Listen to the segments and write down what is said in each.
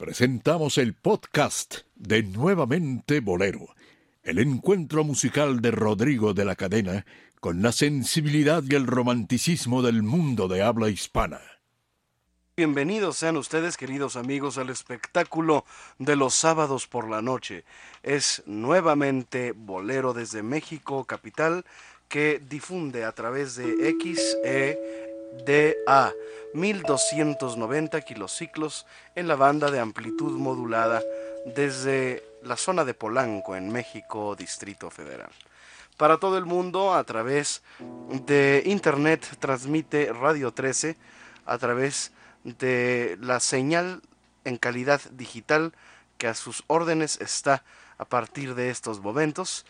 presentamos el podcast de Nuevamente Bolero, el encuentro musical de Rodrigo de la Cadena con la sensibilidad y el romanticismo del mundo de habla hispana. Bienvenidos sean ustedes, queridos amigos, al espectáculo de los sábados por la noche. Es nuevamente Bolero desde México, capital, que difunde a través de XEDA 1290 kilociclos en la banda de amplitud modulada desde la zona de Polanco, en México, Distrito Federal. Para todo el mundo, a través de Internet, transmite Radio 13 a través de la señal en calidad digital que a sus órdenes está a partir de estos momentos.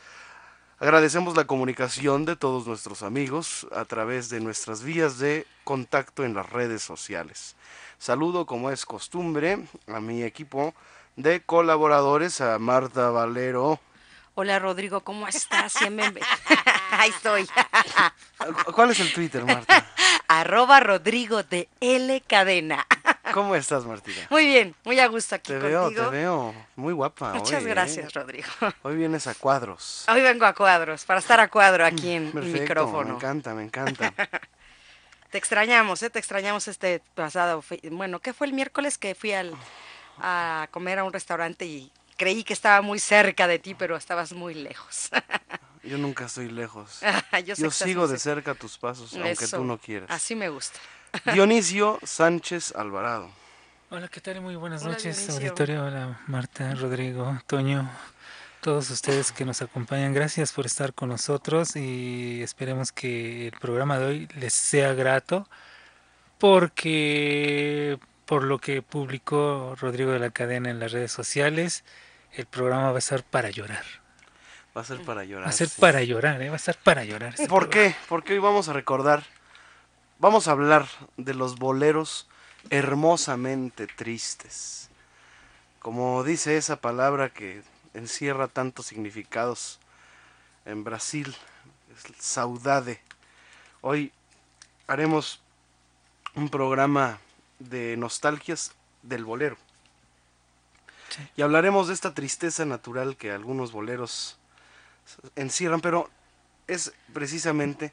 Agradecemos la comunicación de todos nuestros amigos a través de nuestras vías de contacto en las redes sociales. Saludo, como es costumbre, a mi equipo de colaboradores, a Marta Valero. Hola Rodrigo, ¿cómo estás? Ahí estoy. ¿Cuál es el Twitter, Marta? Arroba Rodrigo de L Cadena. ¿Cómo estás, Martina? Muy bien, muy a gusto aquí te contigo. Te veo, te veo muy guapa Muchas hoy, gracias, ¿eh? Rodrigo. Hoy vienes a cuadros. Hoy vengo a cuadros, para estar a cuadro aquí en Perfecto, el micrófono. Me encanta, me encanta. te extrañamos, ¿eh? Te extrañamos este pasado. Bueno, ¿qué fue el miércoles que fui al, a comer a un restaurante y creí que estaba muy cerca de ti, pero estabas muy lejos. Yo nunca estoy lejos. Yo, sigo de cerca. tus pasos, aunque tú no quieras. Así me gusta. Dionisio Sánchez Alvarado. Hola, ¿qué tal? Muy buenas Hola, noches, Dionisio. auditorio. Hola, Marta, Rodrigo, Toño, todos ustedes que nos acompañan. Gracias por estar con nosotros y esperemos que el programa de hoy les sea grato porque por lo que publicó Rodrigo de la Cadena en las redes sociales, el programa va a estar para llorar. Va a ser para llorar. Va a ser sí. para llorar, ¿eh? va a estar para llorar. este ¿Por programa. qué? Porque hoy vamos a recordar, vamos a hablar de los boleros hermosamente tristes. Como dice esa palabra que encierra tantos significados en Brasil, es saudade. Hoy haremos un programa de nostalgias del bolero. Sí. Y hablaremos de esta tristeza natural que algunos boleros encierran, pero es precisamente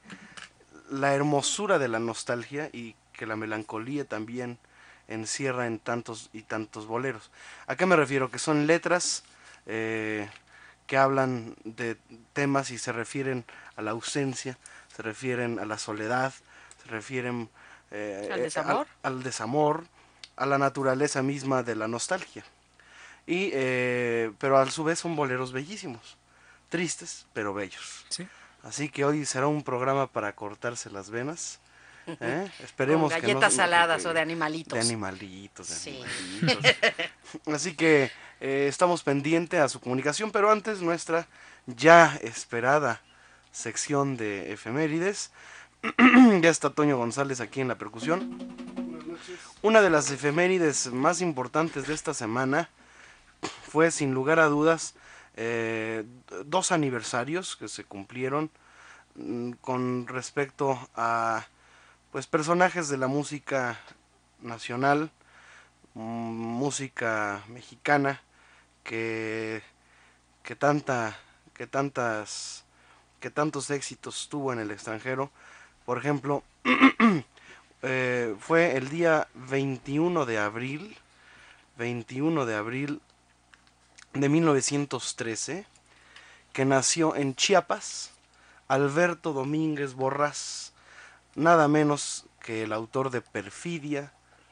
la hermosura de la nostalgia y que la melancolía también encierra en tantos y tantos boleros. ¿A qué me refiero? Que son letras eh, que hablan de temas y se refieren a la ausencia, se refieren a la soledad, se refieren eh, ¿Al eh, desamor? al, al desamor, a la naturaleza misma de la nostalgia. Y, eh, pero a su vez son boleros bellísimos, tristes pero bellos. Sí. Así que hoy será un programa para cortarse las venas. ¿eh? Esperemos Con que no- galletas no- saladas que- o de animalitos. De animalitos, de Sí. animalitos. Así que eh, estamos pendientes a su comunicación, pero antes nuestra ya esperada sección de efemérides. ya está Toño González aquí en la percusión. Una de las efemérides más importantes de esta semana fue sin lugar a dudas eh, dos aniversarios que se cumplieron mm, con respecto a pues personajes de la música nacional, mm, música mexicana que que tanta que tantas que tantos éxitos tuvo en el extranjero. Por ejemplo, eh, fue el día 21 de abril, 21 de abril de 1913, que nació en Chiapas Alberto Domínguez Borrás, nada menos que el autor de Perfidia,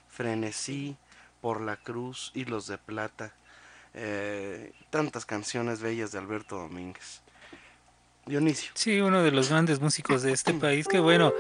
Frenesí, Por la Cruz, Hilos de Plata, eh, tantas canciones bellas de Alberto Domínguez. Dionisio. Sí, uno de los grandes músicos de este país que bueno,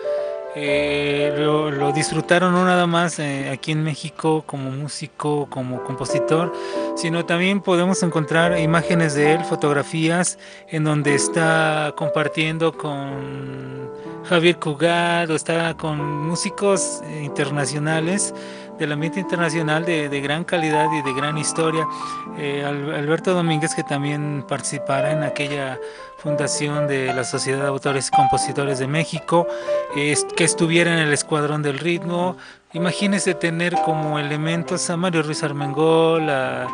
eh, lo, disfrutaron no nada más eh, aquí en México como músico, como compositor, sino también podemos encontrar imágenes de él, fotografías en donde está compartiendo con Javier Cugat o está con músicos internacionales del ambiente internacional de, de gran calidad y de gran historia. Eh, Alberto Domínguez que también participara en aquella fundación de la Sociedad de Autores y Compositores de México, que estuviera en el Escuadrón del Ritmo. Imagínese tener como elementos a Mario Ruiz Armengol, a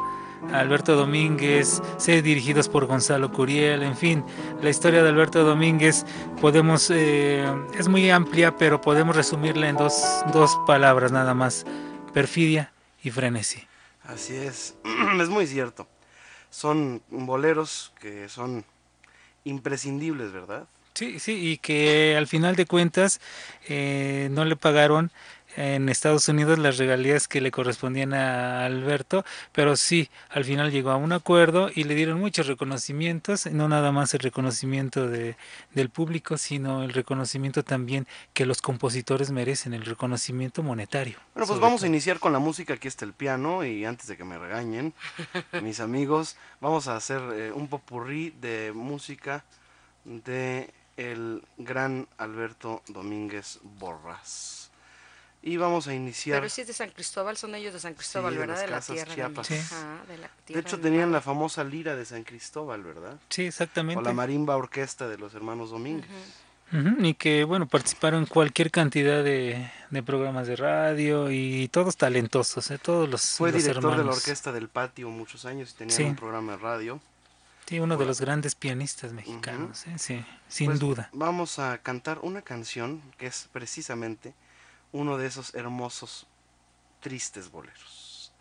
Alberto Domínguez, ser dirigidos por Gonzalo Curiel, en fin, la historia de Alberto Domínguez podemos, eh, es muy amplia, pero podemos resumirla en dos, dos palabras nada más, perfidia y frenesí. Así es, es muy cierto. Son boleros que son imprescindibles, ¿verdad? Sí, sí, y que al final de cuentas eh, no le pagaron en Estados Unidos las regalías que le correspondían a Alberto, pero sí, al final llegó a un acuerdo y le dieron muchos reconocimientos, no nada más el reconocimiento de, del público, sino el reconocimiento también que los compositores merecen, el reconocimiento monetario. Bueno, pues vamos a iniciar con la música, aquí está el piano y antes de que me regañen, mis amigos, vamos a hacer eh, un popurrí de música de el gran Alberto Domínguez Borras. Y vamos a iniciar. Pero si es de San Cristóbal, son ellos de San Cristóbal, ¿verdad? De, la tierra. De, hecho, tenían la famosa lira de San Cristóbal, ¿verdad? Sí, exactamente. O la marimba orquesta de los hermanos Domínguez. y que, bueno, participaron en cualquier cantidad de, programas de radio y todos talentosos, ¿eh? todos los Fue director de la orquesta del patio muchos años y tenía un programa de radio. Sí, uno de los grandes pianistas mexicanos, ¿eh? sí, sin pues duda. Vamos a cantar una canción que es precisamente uno de esos hermosos, tristes boleros.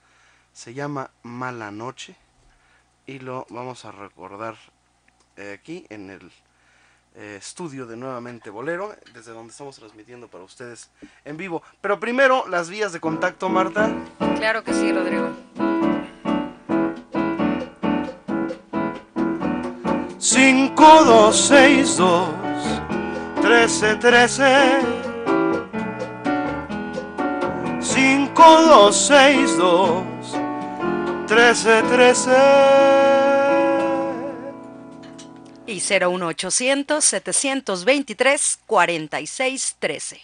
Se llama Mala Noche y lo vamos a recordar eh, aquí en el eh, estudio de Nuevamente Bolero, desde donde estamos transmitiendo para ustedes en vivo. Pero primero, las vías de contacto, Marta. Claro que sí, Rodrigo. 5262 1313 5262 1313 y 01800 723 4613.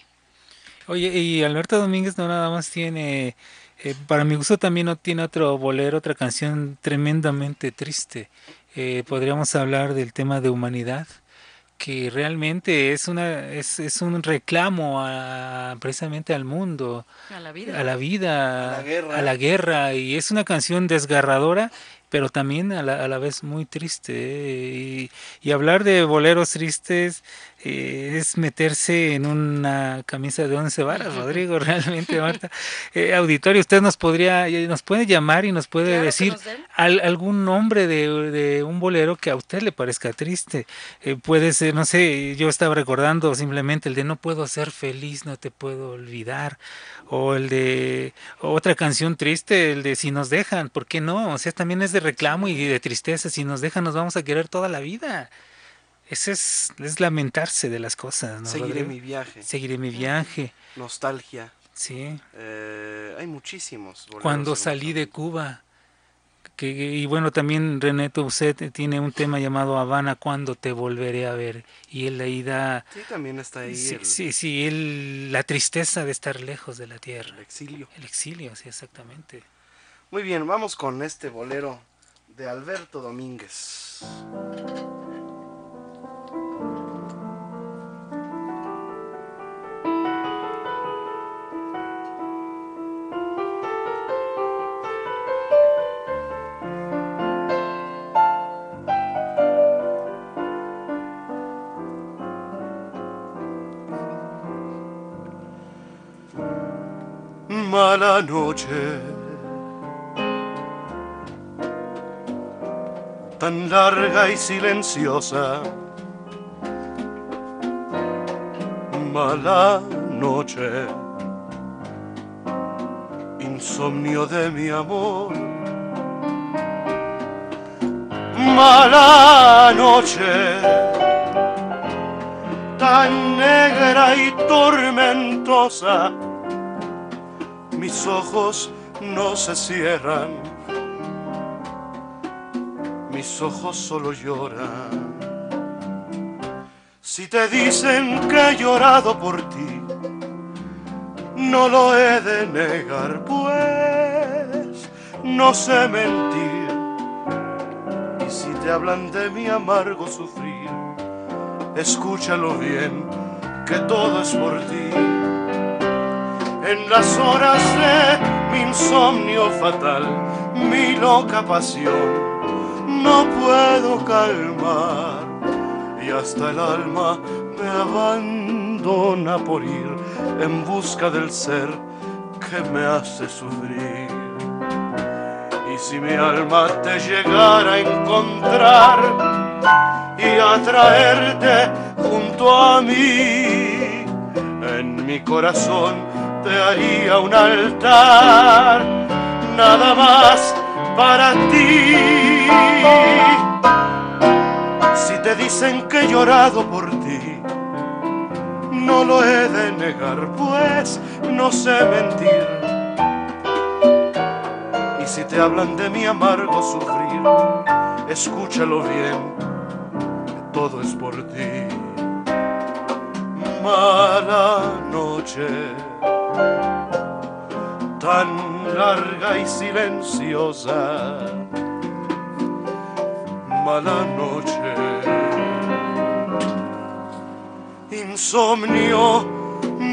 Oye, y Alberto Domínguez no nada más tiene, eh, para mi gusto también no tiene otro bolero, otra canción tremendamente triste. Eh, podríamos hablar del tema de humanidad que realmente es una es, es un reclamo a, precisamente al mundo a la vida a la vida a la guerra, a la guerra y es una canción desgarradora pero también a la, a la vez muy triste ¿eh? y, y, hablar de boleros tristes eh, es meterse en una camisa de once varas, Rodrigo, realmente, Marta. Eh, auditorio, usted nos podría, eh, nos puede llamar y nos puede decir algún nombre de, de, un bolero que a usted le parezca triste. puede ser, no sé, yo estaba recordando simplemente el de No puedo ser feliz, no te puedo olvidar, o el de otra canción triste, el de Si nos dejan, ¿por qué no? O sea, también es de reclamo y de tristeza, si nos dejan nos vamos a querer toda la vida. Ese es, es lamentarse de las cosas, ¿no? Seguiré mi viaje. Seguiré mi viaje. Nostalgia. Sí. Eh, hay muchísimos. Cuando salí de Cuba. Que, y bueno, también René Toussaint tiene un tema llamado Habana, cuando te volveré a ver. Y él ahí da... Sí, también está ahí. Sí, sí, sí, él, la tristeza de estar lejos de la tierra. El exilio. El exilio, sí, exactamente. Muy bien, vamos con este bolero de Alberto Domínguez. Mala noche. Tan larga y silenciosa. Mala noche. Insomnio de mi amor. Mala noche. Tan negra y tormentosa mis ojos no se cierran, mis ojos solo lloran. Si te dicen que he llorado por ti, no lo he de negar, pues no sé mentir. Y si te hablan de mi amargo sufrir, escúchalo bien, que todo es por ti. En las horas de mi insomnio fatal, mi loca pasión, no puedo calmar y hasta el alma me abandona por ir en busca del ser que me hace sufrir. Y si mi alma te llegara a encontrar y atraerte junto a mí, en mi corazón te haría un altar, nada más para ti. Si te dicen que he llorado por ti, no lo he de negar, pues no sé mentir. Y si te hablan de mi amargo sufrir, escúchalo bien, todo es por ti. Mala noche, tan larga y silenciosa. Mala noche insomnio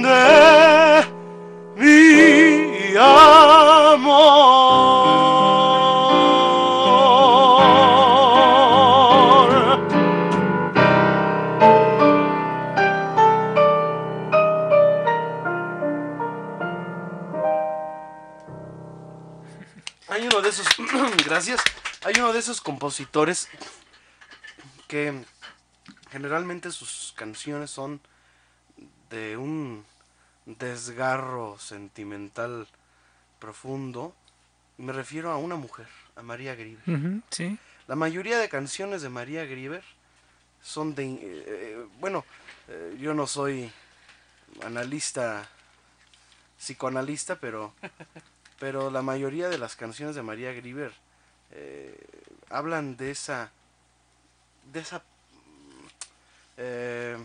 de mi amor. Esos compositores que generalmente sus canciones son de un desgarro sentimental profundo. Me refiero a una mujer, a María Grieber. Sí. La mayoría de canciones de María Grieber son de... eh, eh, bueno, eh, yo no soy analista, psicoanalista, pero, pero la mayoría de las canciones de María Grieber eh, hablan de esa... de esa... eh,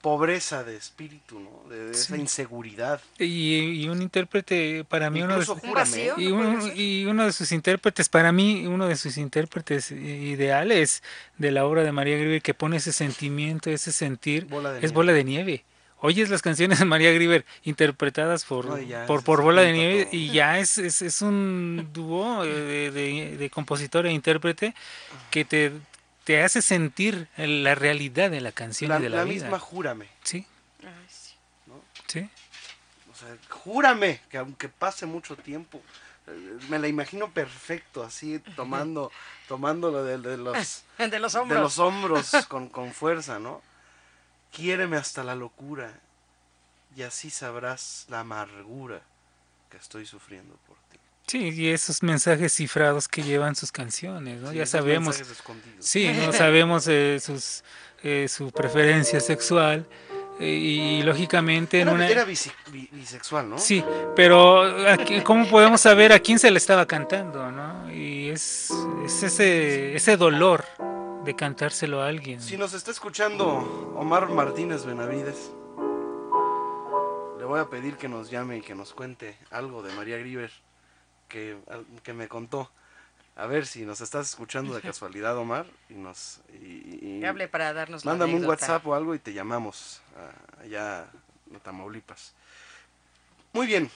pobreza de espíritu, ¿no? De, de esa inseguridad. Y, y un intérprete, para mí, uno de, y, un- y uno de sus intérpretes, para mí, uno de sus intérpretes ideales de la obra de María Grieber que pone ese sentimiento, ese sentir, Bola es nieve. Bola de Nieve. Oyes las canciones de María Grieber interpretadas por, No, y ya por, Bola de Nieve todo. y ya es, es, es un dúo eh, de, de- de compositor e intérprete que te, te hace sentir la realidad de la canción La, y de la, la vida. misma júrame. Sí, Ay, sí. sí. O sea, júrame que aunque pase mucho tiempo, eh, me la imagino perfecto, así tomando, tomándolo de, de los, De los de hombros. los hombros con, con fuerza, ¿no? Quiéreme hasta la locura y así sabrás la amargura que estoy sufriendo por ti. Sí, y esos mensajes cifrados que llevan sus canciones, ¿no? Sí, ya sabemos. Sí, no sabemos eh, sus, eh, su preferencia sexual eh, y, lógicamente en Era, una... era bisexual, ¿no? Sí, pero aquí- ¿cómo podemos saber a quién se le estaba cantando, no? Y es, es ese, ese dolor de cantárselo a alguien. Si nos está escuchando Omar Martínez Benavides, le voy a pedir que nos llame y que nos cuente algo de María Grieber que, que me contó. A ver si nos estás escuchando de casualidad, Omar, y nos y- y- Que hable para darnos la mándame un. WhatsApp o algo y te llamamos ah, allá en Tamaulipas. Muy bien,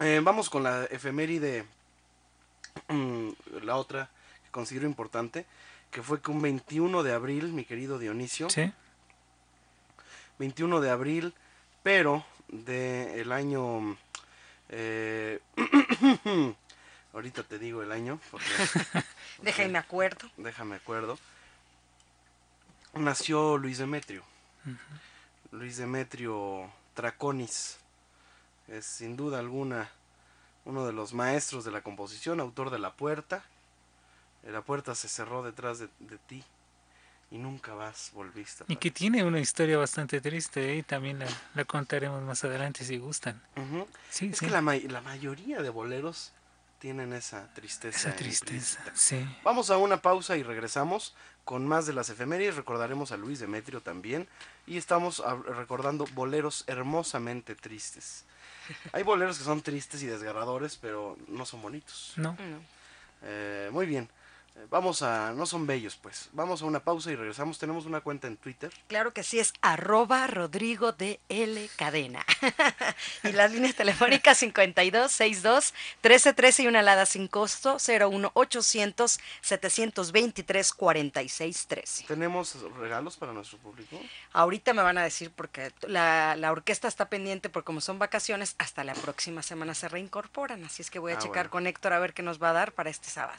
Eh, vamos con la efeméride, mm, la otra que considero importante, que fue que un 21 de abril, mi querido Dionisio, Sí, 21 de abril, pero del año... eh, ahorita te digo el año, porque Déjenme acuerdo. déjame acuerdo. Nació Luis Demetrio. Luis Demetrio Traconis. Es sin duda alguna uno de los maestros de la composición, autor de La Puerta. Eh, La puerta se cerró detrás de, de ti y nunca más volviste. y que tiene una historia bastante triste ¿eh? y también la, la contaremos más adelante si gustan. Sí, Es sí. que la, ma- la mayoría de boleros tienen esa tristeza. Esa tristeza, implícita. sí. Vamos a una pausa y regresamos con más de las efemérides. Recordaremos a Luis Demetrio también. Y estamos recordando boleros hermosamente tristes. Hay boleros que son tristes y desgarradores, pero no son bonitos. No. No. Eh, muy bien. Vamos a... No son bellos, pues. Vamos a una pausa y regresamos. Tenemos una cuenta en Twitter. Claro que sí, es arroba Rodrigo de L Cadena. y las líneas telefónicas 52 62 13 13 y una alada sin costo 01 800 723 46 13. ¿Tenemos regalos para nuestro público? Ahorita me van a decir porque la, la orquesta está pendiente porque como son vacaciones, hasta la próxima semana se reincorporan. Así es que voy a Ah, checar bueno. con Héctor a ver qué nos va a dar para este sábado.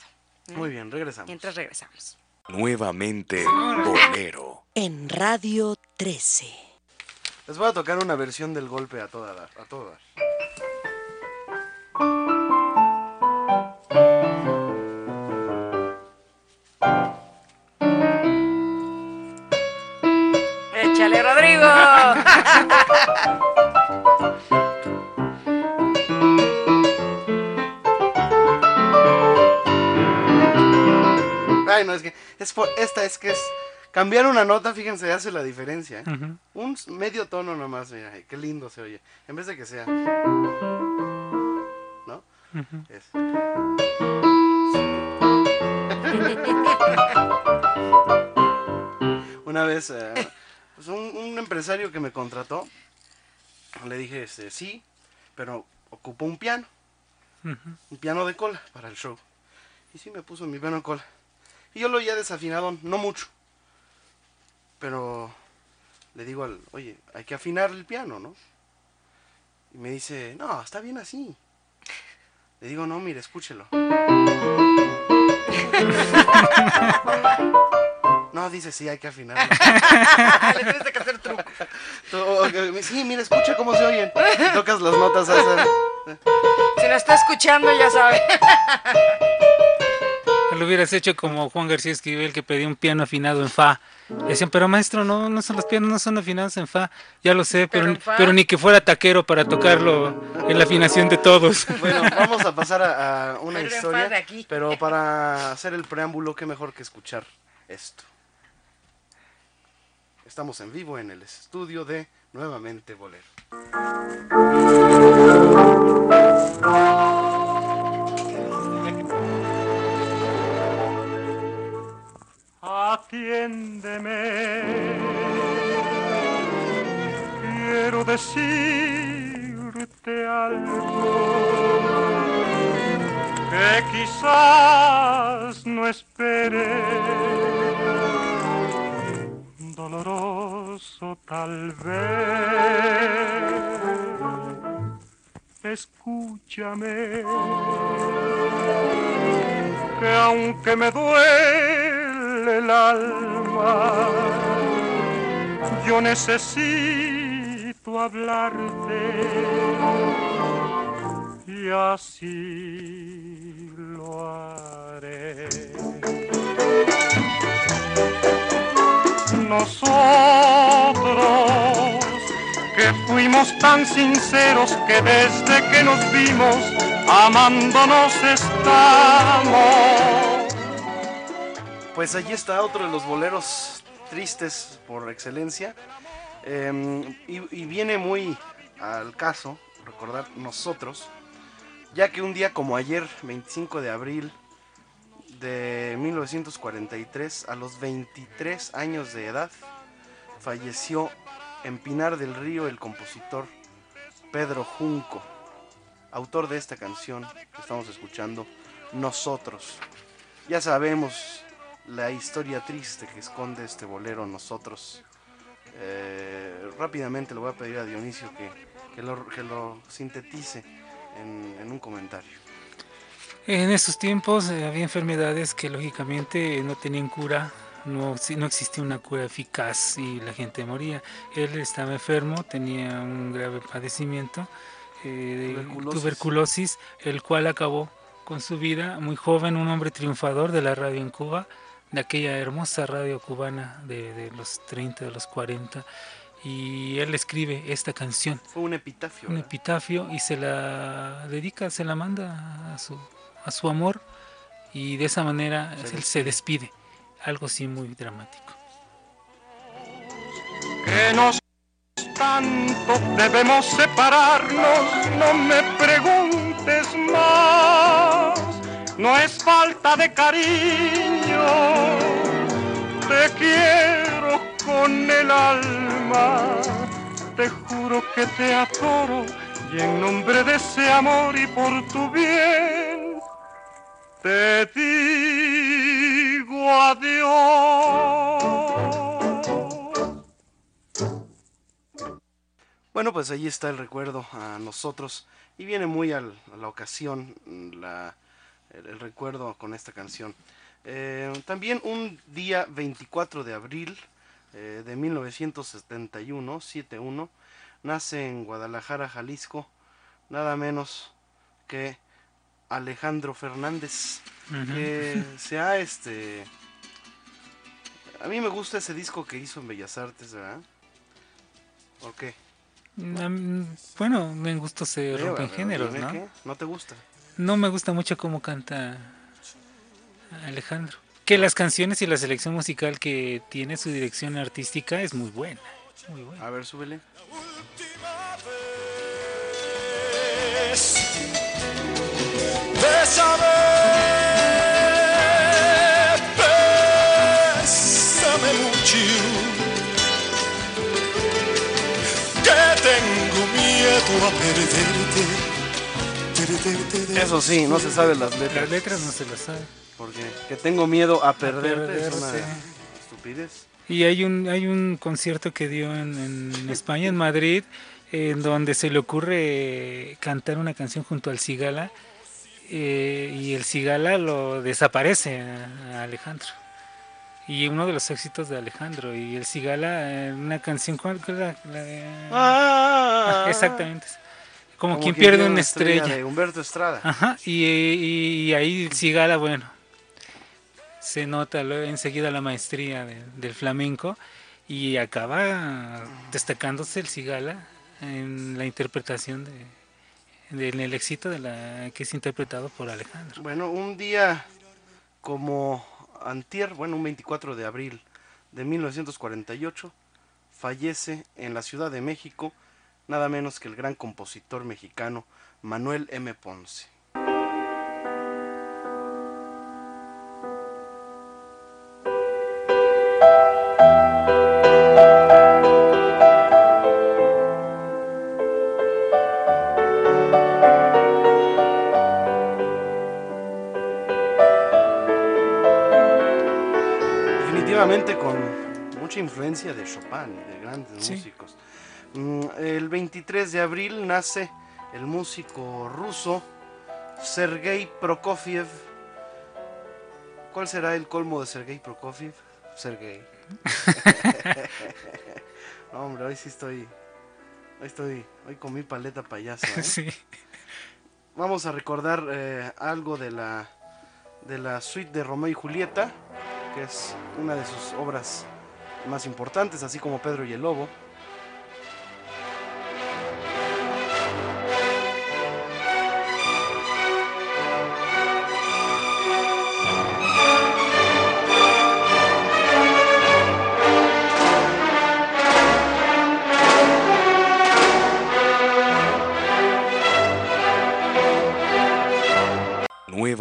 Muy bien, regresamos. Mientras regresamos. Nuevamente bolero. En Radio 13. Les voy a tocar una versión del golpe a toda dar. A todo dar. ¡Échale, Rodrigo! Ay, no, es que es por, esta es que es cambiar una nota, fíjense, hace la diferencia. ¿eh? Un medio tono nomás, mira, qué lindo se oye. En vez de que sea. ¿No? Es. Una vez, eh, pues un, un empresario que me contrató, le dije, este, sí, pero ocupó un piano, un piano de cola para el show. Y sí, me puso mi piano de cola. Y yo lo oía desafinado, no mucho. Pero le digo al, oye, hay que afinar el piano, ¿no? Y me dice, no, está bien así. Le digo, no, mire, escúchelo. No, dice, sí, hay que afinarlo. Le tienes que hacer truco. Sí, mira, escucha cómo se oyen. Y tocas las notas. Si no está escuchando, ya sabe. Lo hubieras hecho como Juan García Esquivel que pedía un piano afinado en fa. Le decían, pero maestro, no, no son los pianos, no son afinados en fa. Ya lo sé, Pero pero, en fa. pero ni que fuera taquero para tocarlo en la afinación de todos. Bueno, vamos a pasar a, a una Pero historia. aquí. Pero para hacer el preámbulo, qué mejor que escuchar esto. Estamos en vivo en el estudio de Nuevamente Bolero. Atiéndeme, quiero decirte algo que quizás no espere, doloroso tal vez. Escúchame que aunque me duele el alma, yo necesito hablarte y así lo haré. Nosotros que fuimos tan sinceros que desde que nos vimos amándonos estamos. Pues allí está otro de los boleros tristes por excelencia. Eh, y, y viene muy al caso recordar nosotros, ya que un día como ayer, 25 de abril de 1943, a los 23 años de edad, falleció en Pinar del Río el compositor Pedro Junco, autor de esta canción que estamos escuchando, Nosotros. Ya sabemos la historia triste que esconde este bolero Nosotros. Eh, rápidamente le voy a pedir a Dionisio que, que lo, que lo sintetice en, en un comentario. En esos tiempos eh, había enfermedades que lógicamente no tenían cura, no, no existía una cura eficaz y la gente moría. Él estaba enfermo, tenía un grave padecimiento eh, tuberculosis, el cual acabó con su vida muy joven, un hombre triunfador de la radio en Cuba, de aquella hermosa radio cubana de, de los 30, de los 40. Y él escribe esta canción Fue un epitafio. un ¿verdad? epitafio y se la dedica, se la manda a su, a su amor y de esa manera él se despide. Algo así muy dramático. que nos tanto debemos separarnos, no me preguntes más, no es falta de cariño, te quiero con el alma, te juro que te adoro y en nombre de ese amor y por tu bien, te digo adiós. Bueno, pues ahí está el recuerdo a nosotros y viene muy a la ocasión la- el, el recuerdo con esta canción. Eh, también un día 24 de abril eh, de 1971, 71, nace en Guadalajara, Jalisco, nada menos que Alejandro Fernández, que se ha este... A mí me gusta ese disco que hizo en Bellas Artes, ¿verdad? ¿Por qué? Bueno, me gusta se rompen géneros, ¿no? qué, ¿No te gusta? No me gusta mucho cómo canta Alejandro. Que las canciones y la selección musical que tiene su dirección artística es muy buena. Muy buena. A ver, súbele. Bésame mucho, que tengo miedo a perderte, de Eso sí, no se saben las letras. Las letras no se las sabe. Porque que tengo miedo a perderte, es una estupidez. Y hay un, hay un concierto que dio en, en España, en Madrid, en donde se le ocurre cantar una canción junto al Cigala eh, y el Cigala lo desaparece a, a Alejandro. Y uno de los éxitos de Alejandro. Y el Cigala, eh, una canción, ¿cuál era? La de- Ah, Exactamente. Como, Como quien pierde una estrella estrella. De Humberto Estrada. Ajá, y, y- y ahí el Cigala, bueno, se nota enseguida la maestría de- del flamenco y acaba destacándose el Cigala en la interpretación de, de- en el éxito de la que es interpretado por Alejandro. Bueno, un día como antier, bueno, un 24 de abril de 1948, fallece en la Ciudad de México nada menos que el gran compositor mexicano Manuel M. Ponce. Definitivamente con mucha influencia de Chopin y de grandes Sí. músicos. Mm, El 23 de abril nace el músico ruso Sergei Prokofiev. ¿Cuál será el colmo de Sergei Prokofiev? Sergei. no, hombre, hoy sí estoy. Hoy estoy. Hoy comí paleta payaso. ¿eh? Sí. Vamos a recordar eh, algo de la de la suite de Romeo y Julieta, que es una de sus obras más importantes, así como Pedro y el Lobo.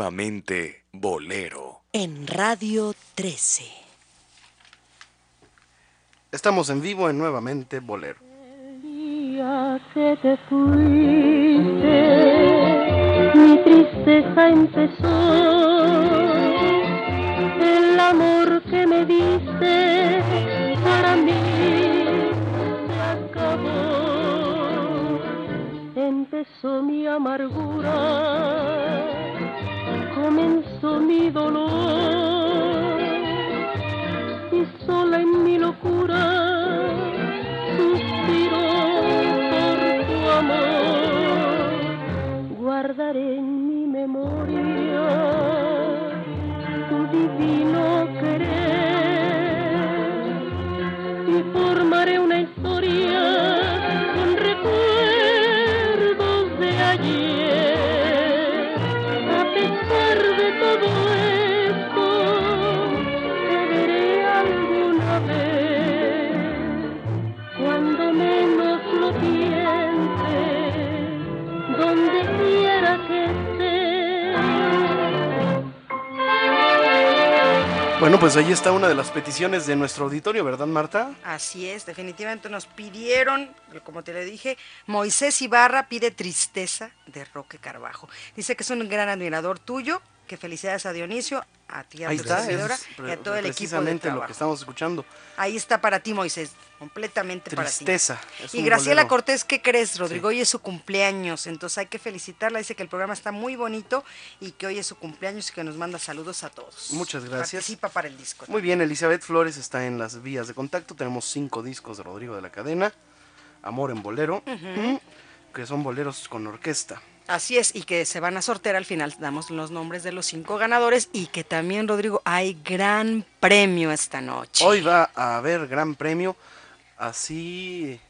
Nuevamente Bolero. En Radio 13. Estamos en vivo en nuevamente Bolero. día que te fuiste, mi tristeza empezó. El amor que me diste para mí se acabó. Empezó mi amargura, comenzó mi dolor Bueno, pues ahí está una de las peticiones de nuestro auditorio, ¿verdad, Marta? Así es, definitivamente nos pidieron, como te le dije, Moisés Ibarra pide Tristeza de Roque Carbajo. Dice que es un gran admirador tuyo, que felicidades a Dionisio, a ti, a Ahí tu está, servidora es y a todo el equipo de precisamente lo que estamos escuchando. Ahí está para ti, Moisés, completamente Tristeza. para es ti. Y un Graciela bolero. Cortés, ¿qué crees, Rodrigo? Hoy es su cumpleaños, entonces hay que felicitarla. Dice que el programa está muy bonito y que hoy es su cumpleaños y que nos manda saludos a todos. Muchas gracias. Participa para el disco. Muy bien, Elizabeth Flores está en las vías de contacto. Tenemos cinco discos de Rodrigo de la Cadena. Amor en Bolero, que son boleros con orquesta. Así es, y que se van a sortear al final, damos los nombres de los cinco ganadores y que también, Rodrigo, hay gran premio esta noche. Hoy va a haber gran premio. Así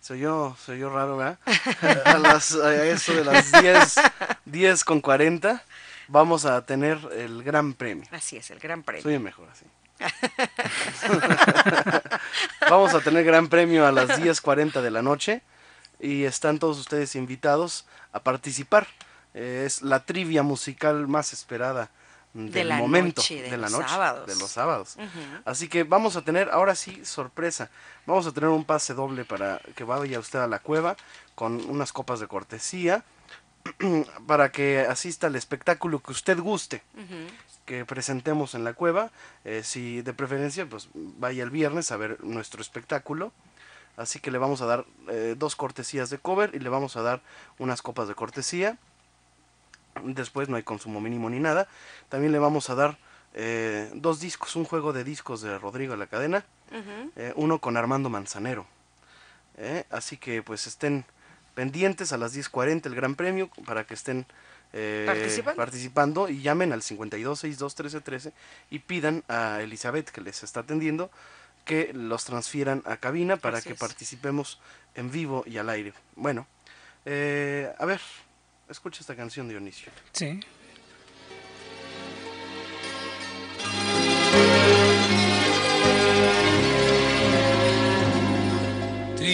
soy yo, soy yo raro, ¿verdad? a, las, a eso de las 10, 10 con 40 vamos a tener el gran premio. Así es, el gran premio. Soy el mejor, así. Vamos a tener gran premio a las 10.40 de la noche y están todos ustedes invitados a participar. Eh, es la trivia musical más esperada del De la momento noche, de de la noche, sábados. de los sábados. Así que vamos a tener, ahora sí, sorpresa. Vamos a tener un pase doble para que vaya usted a la cueva con unas copas de cortesía para que asista al espectáculo que usted guste que presentemos en la cueva. Eh, si de preferencia, pues vaya el viernes a ver nuestro espectáculo. Así que le vamos a dar eh, dos cortesías de cover y le vamos a dar unas copas de cortesía. Después no hay consumo mínimo ni nada. También le vamos a dar eh, dos discos, un juego de discos de Rodrigo de la Cadena, eh, uno con Armando Manzanero. Así que pues estén pendientes a las 10.40 el Gran Premio para que estén ¿Participando? participando y llamen al 52621313 y pidan a Elizabeth que les está atendiendo que los transfieran a cabina para Así que es. participemos en vivo y al aire. Bueno, eh, a ver, escucha esta canción Dionisio. Sí.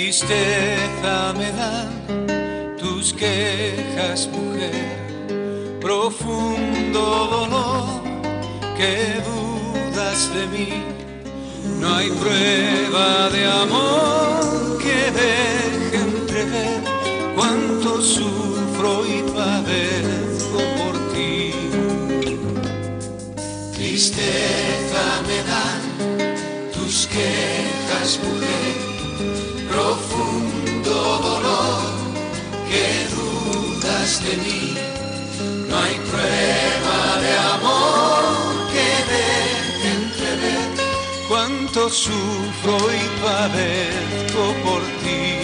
Tristeza me dan tus quejas, mujer, profundo dolor que dudas de mí. No hay prueba de amor que deje entrever cuánto sufro y padezco por ti. Tristeza me dan tus quejas, mujer profundo dolor que dudas de mí. Cuánto sufro y padezco por ti.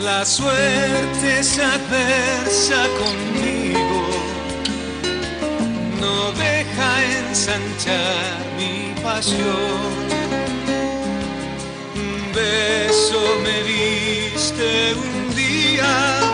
La suerte es adversa conmigo, no deja ensanchar mi pasión. Un beso me diste un día,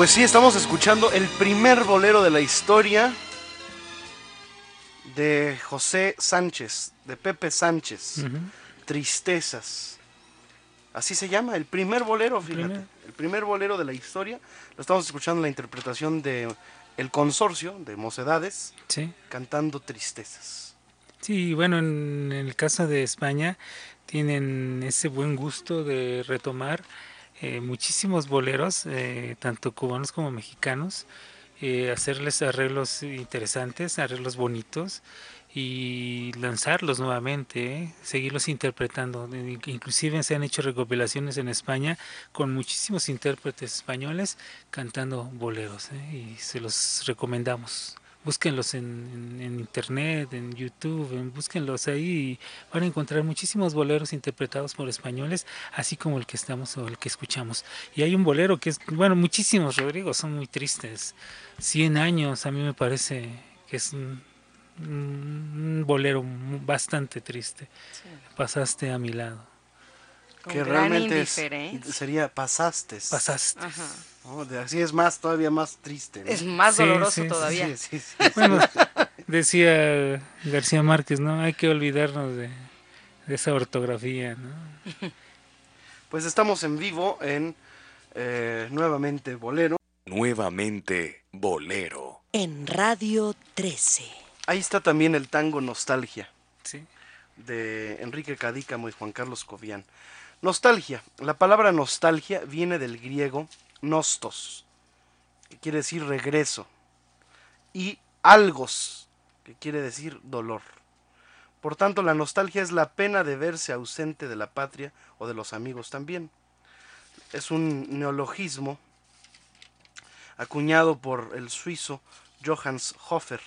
Pues sí, estamos escuchando el primer bolero de la historia de José Sánchez, de Pepe Sánchez. Tristezas. Así se llama, el primer bolero, fíjate. primer. El primer bolero de la historia. Lo estamos escuchando en la interpretación de El Consorcio, de Mocedades, Sí. cantando Tristezas. Sí, bueno, en el caso de España tienen ese buen gusto de retomar eh, muchísimos boleros, eh, tanto cubanos como mexicanos, eh, hacerles arreglos interesantes, arreglos bonitos y lanzarlos nuevamente, ¿eh? seguirlos interpretando. Eh, Inclusive se han hecho recopilaciones en España con muchísimos intérpretes españoles cantando boleros y se los recomendamos. Búsquenlos en, en- en internet, en YouTube, en- búsquenlos ahí y van a encontrar muchísimos boleros interpretados por españoles, así como el que estamos o el que escuchamos. Y hay un bolero que es, bueno, muchísimos, Rodrigo, son muy tristes. 100 años, a mí me parece que es un, un bolero bastante triste. Pasaste a mi lado. Con que gran realmente es- sería Pasastes. Pasaste. De- así es más, todavía más triste. ¿no? Es más Sí, doloroso sí, todavía. Sí, sí, sí. Bueno, decía García Márquez, ¿no? Hay que olvidarnos de, de esa ortografía, ¿no? Pues estamos en vivo en eh, nuevamente Bolero. Nuevamente Bolero. En Radio 13. Ahí está también el tango Nostalgia. Sí. De Enrique Cadícamo y Juan Carlos Cobian. Nostalgia. La palabra nostalgia viene del griego nostos, que quiere decir regreso, y algos, que quiere decir dolor. Por tanto, la nostalgia es la pena de verse ausente de la patria o de los amigos también. Es un neologismo acuñado por el suizo Johannes Hofer,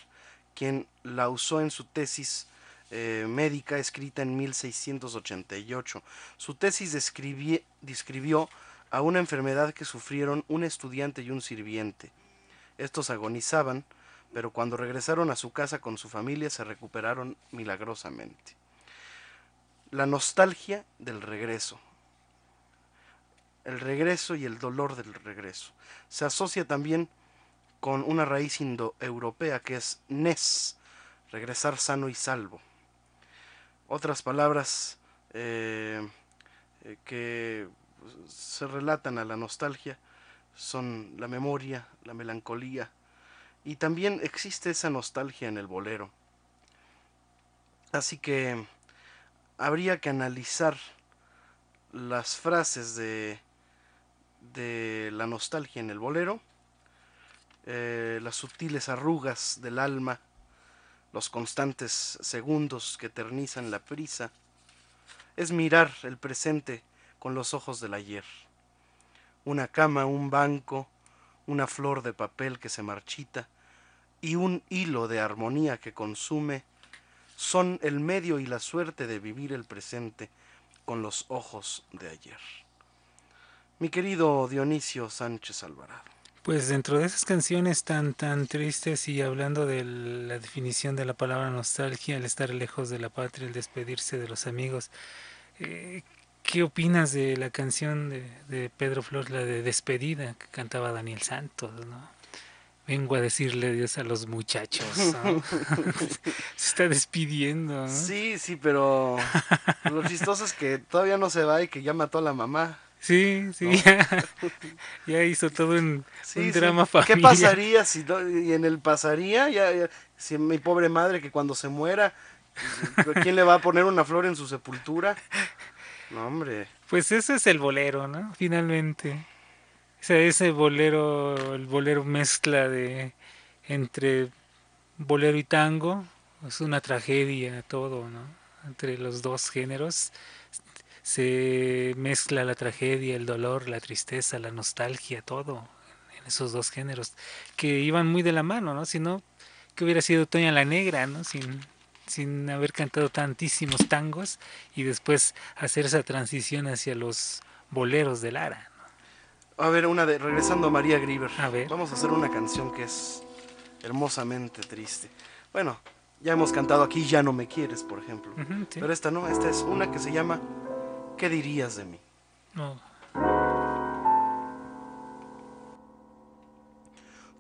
quien la usó en su tesis eh, médica escrita en 1688. Su tesis describió a una enfermedad que sufrieron un estudiante y un sirviente. Estos agonizaban, pero cuando regresaron a su casa con su familia se recuperaron milagrosamente. La nostalgia del regreso. El regreso y el dolor del regreso. Se asocia también con una raíz indoeuropea que es nes, regresar sano y salvo. Otras palabras eh, eh, que se relatan a la nostalgia son la memoria, la melancolía, y también existe esa nostalgia en el bolero. Así que habría que analizar las frases de, de la nostalgia en el bolero, eh, las sutiles arrugas del alma, los constantes segundos que eternizan la prisa, es mirar el presente con los ojos del ayer. Una cama, un banco, una flor de papel que se marchita y un hilo de armonía que consume son el medio y la suerte de vivir el presente con los ojos de ayer. Mi querido Dionisio Sánchez Alvarado. Pues dentro de esas canciones tan tan tristes y hablando de la definición de la palabra nostalgia, el estar lejos de la patria, el despedirse de los amigos, eh, ¿qué opinas de la canción de, Pedro Flores, la de despedida que cantaba Daniel Santos? ¿no? Vengo a decirle adiós a los muchachos. se está despidiendo. Sí, sí, pero lo chistoso es que todavía no se va y que ya mató a la mamá. Sí, sí, ya, hizo todo un, drama familiar. ¿Qué pasaría si y en el pasaría ya, si mi pobre madre que cuando se muera quién le va a poner una flor en su sepultura? No, hombre. Pues ese es el bolero, ¿no? Finalmente. O sea, ese bolero, el bolero mezcla de entre bolero y tango, es una tragedia todo, ¿no? Entre los dos géneros se mezcla la tragedia, el dolor, la tristeza, la nostalgia, todo en esos dos géneros que iban muy de la mano, ¿no? Si no, que hubiera sido Toña la Negra, ¿no? Sin, sin haber cantado tantísimos tangos y después hacer esa transición hacia los boleros de Lara. A ver, una de regresando a María Grieber. A ver. Vamos a hacer una canción que es hermosamente triste. Bueno, ya hemos cantado aquí Ya no me quieres, por ejemplo. Pero esta no, esta es una que se llama ¿Qué dirías de mí? No.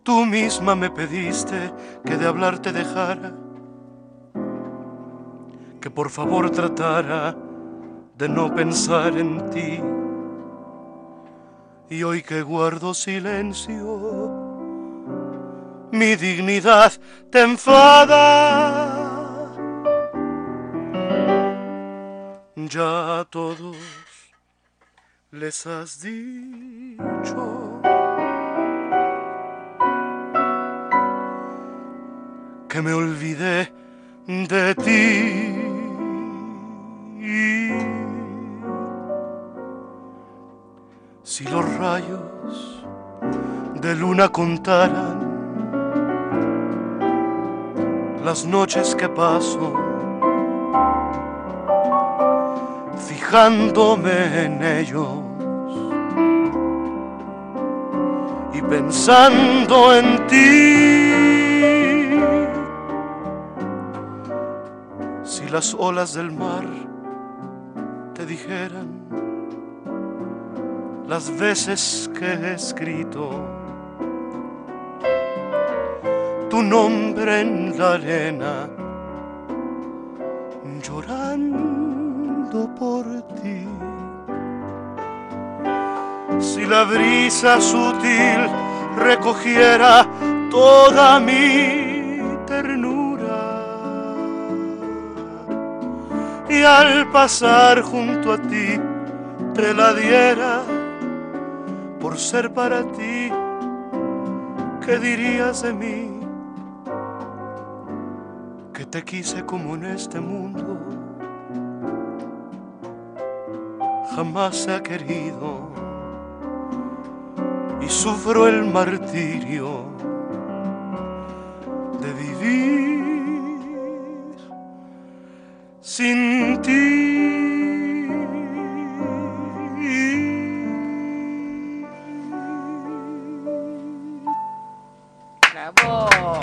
Tú misma me pediste que de hablarte dejara, que por favor tratara de no pensar en ti. Y hoy que guardo silencio, mi dignidad te enfada ya a todos les has dicho que me olvidé de ti. Si los rayos de luna contaran las noches que paso fijándome en ellos y pensando en ti. Si las olas del mar te dijeran las veces que he escrito tu nombre en la arena, por ti. Si la brisa sutil recogiera toda mi ternura y al pasar junto a ti te la diera por ser para ti, ¿qué dirías de mí? Que te quise como en este mundo jamás ha querido y sufro el martirio de vivir sin ti. ¡Bravo!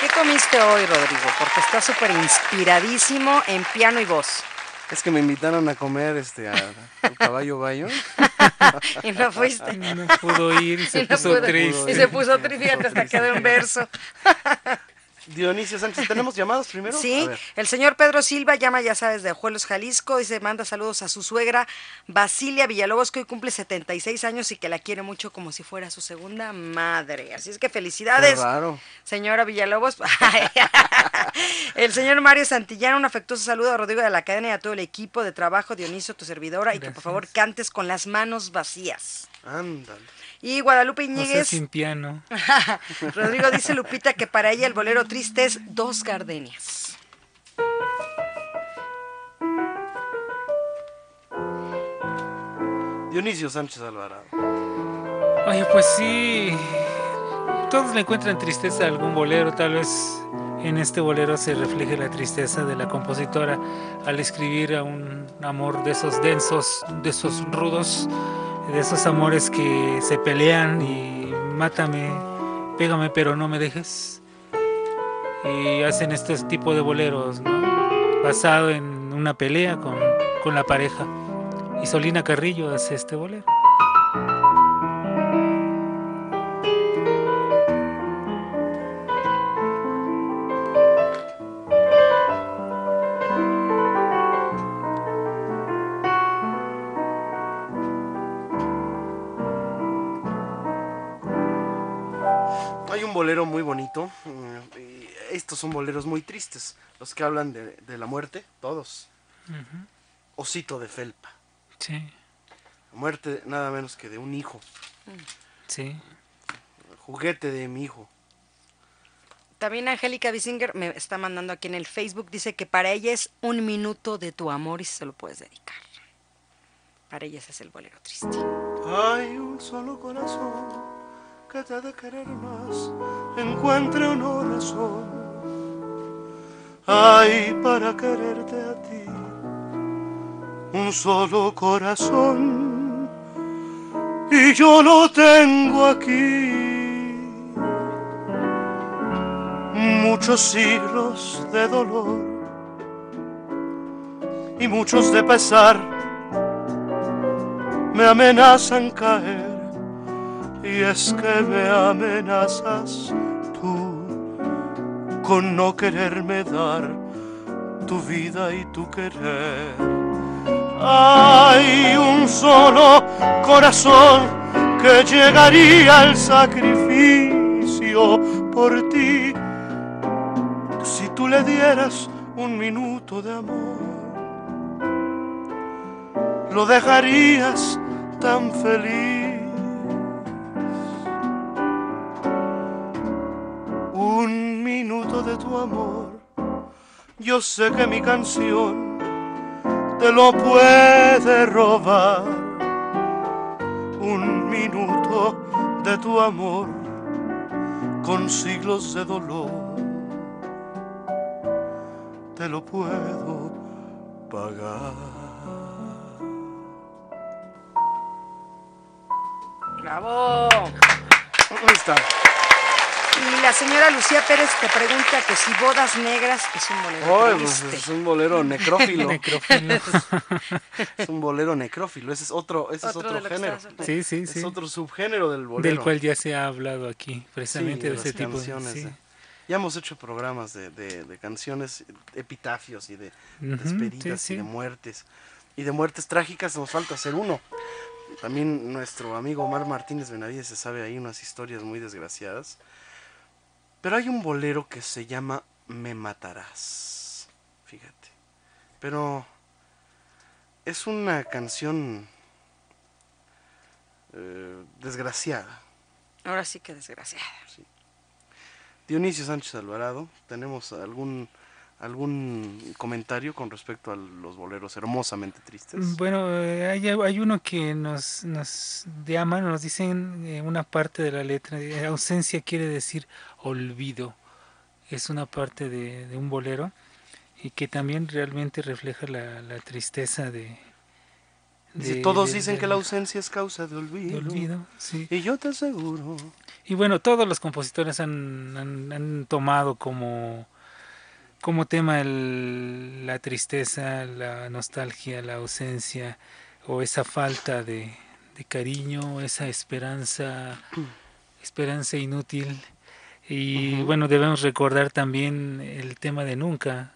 ¿Qué comiste hoy, Rodrigo? Porque está súper inspiradísimo en piano y voz. Es que me invitaron a comer este a- al caballo bayo. y no fuiste. No pudo ir, se Y no puso pudo- triste. Y se puso triste, fíjate, hasta quedó en verso. Dionisio Sánchez, ¿tenemos llamadas primero? Sí, el señor Pedro Silva llama, ya sabes, de Ojuelos, Jalisco, y se manda saludos a su suegra Basilia Villalobos, que hoy cumple 76 años y que la quiere mucho como si fuera su segunda madre. Así es que felicidades, raro. señora Villalobos. el señor Mario Santillán, un afectuoso saludo a Rodrigo de la Cadena y a todo el equipo de trabajo, Dionisio, tu servidora, y que por favor cantes con las manos vacías. Ándale. Y Guadalupe Iñiguez. sin piano. Rodrigo dice Lupita que para ella el bolero triste es dos gardenias. Dionisio Sánchez Alvarado. Oye, pues sí. Todos le encuentran tristeza a algún bolero. Tal vez en este bolero se refleje la tristeza de la compositora al escribir a un amor de esos densos, de esos rudos, de esos amores que se pelean y mátame, pégame, pero no me dejes. Y hacen este tipo de boleros. Basado en una pelea con, con la pareja. Y Solina Carrillo hace este bolero. Bolero muy bonito. mm, y estos son boleros muy tristes. Los que hablan de, de la muerte, todos. Osito de Felpa. Sí, La muerte nada menos que de un hijo. sí. Juguete de mi hijo. También Angélica Bisinger me está mandando aquí en el Facebook, dice que para ella es un minuto de tu amor y se lo puedes dedicar. Para ella ese es el bolero triste. Hay un solo corazón que te de querer más, encuentre una razón. Hay para quererte a ti un solo corazón y yo lo tengo aquí. Muchos siglos de dolor y muchos de pesar me amenazan caer y es que me amenazas tú con no quererme dar tu vida y tu querer. Hay un solo corazón que llegaría al sacrificio por ti si tú le dieras un minuto de amor lo dejarías tan feliz. De tu amor, yo sé que mi canción te lo puede robar. Un minuto de tu amor con siglos de dolor, te lo puedo pagar. ¡Bravo! Ahí está. Y la señora Lucía Pérez te pregunta que si Bodas Negras es un bolero pues, triste. es un bolero necrófilo. Es un bolero necrófilo. Ese es otro, ese es Otro género. Sí, sí, Es sí. otro subgénero del bolero. Del cual ya se ha hablado aquí, precisamente Sí, de de ese tipo. canciones sí. de- Ya hemos hecho programas de, de- de canciones, epitafios y de despedidas sí, y de muertes. Y de muertes trágicas nos falta hacer uno. También nuestro amigo Omar Martínez Benavides se sabe ahí unas historias muy desgraciadas. Pero hay un bolero que se llama Me Matarás. Fíjate. Pero es una canción eh, desgraciada. Ahora sí que desgraciada. Dionisio Sánchez Alvarado, ¿tenemos algún algún comentario con respecto a los boleros hermosamente tristes? Bueno, eh, hay, hay uno que nos, nos llaman, nos dicen eh, una parte de la letra, eh, ausencia quiere decir olvido, es una parte de, de un bolero y que también realmente refleja la, la tristeza de... Todos de- dicen de- que la ausencia es causa de olvido. de olvido, sí. Y yo te aseguro. Y bueno, todos los compositores han, han- han tomado como, como tema el- la tristeza, la nostalgia, la ausencia o esa falta de, de cariño, esa esperanza, esperanza inútil. Y bueno, debemos recordar también el tema de nunca.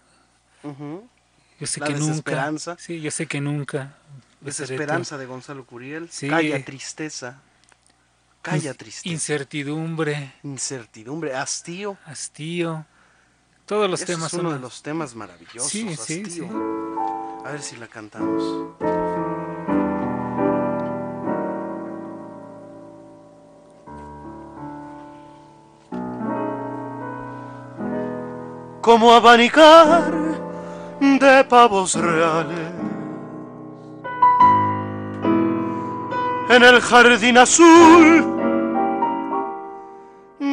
Yo sé La que nunca. Sí, yo sé que nunca. Desesperanza de Gonzalo Curiel. Sí. Calla tristeza. Calla tristeza. Incertidumbre, Incertidumbre. Hastío. hastío. Todos los Ese temas es uno son de los temas maravillosos. Sí, sí, sí. A ver si la cantamos. como abanicar de pavos reales en el jardín azul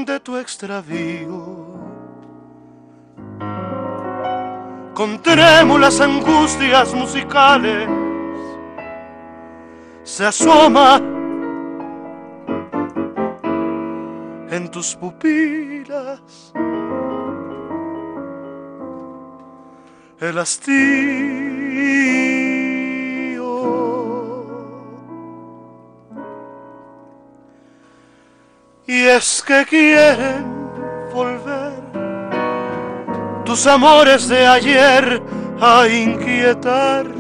de tu extravío. Con trémulas angustias musicales se asoma en tus pupilas el hastío. Y es que quieren volver tus amores de ayer a inquietarme.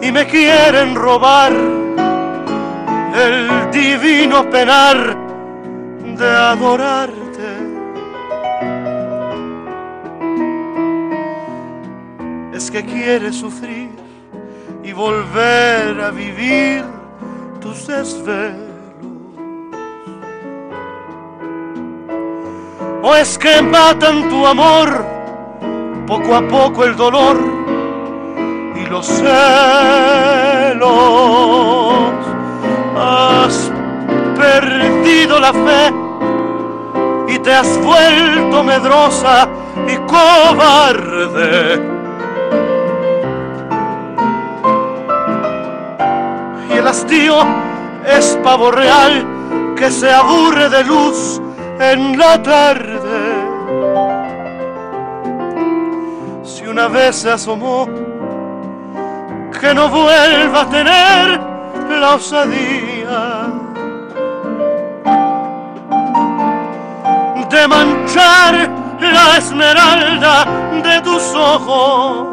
Y me quieren robar el divino penar de adorarte. es que quiere sufrir y volver a vivir tus desvelos. O es que matan tu amor poco a poco el dolor y los celos. Has perdido la fe y te has vuelto medrosa y cobarde. y el hastío es pavo real que se aburre de luz en la tarde. Si una vez se asomó, que no vuelva a tener la osadía de manchar la esmeralda de tus ojos.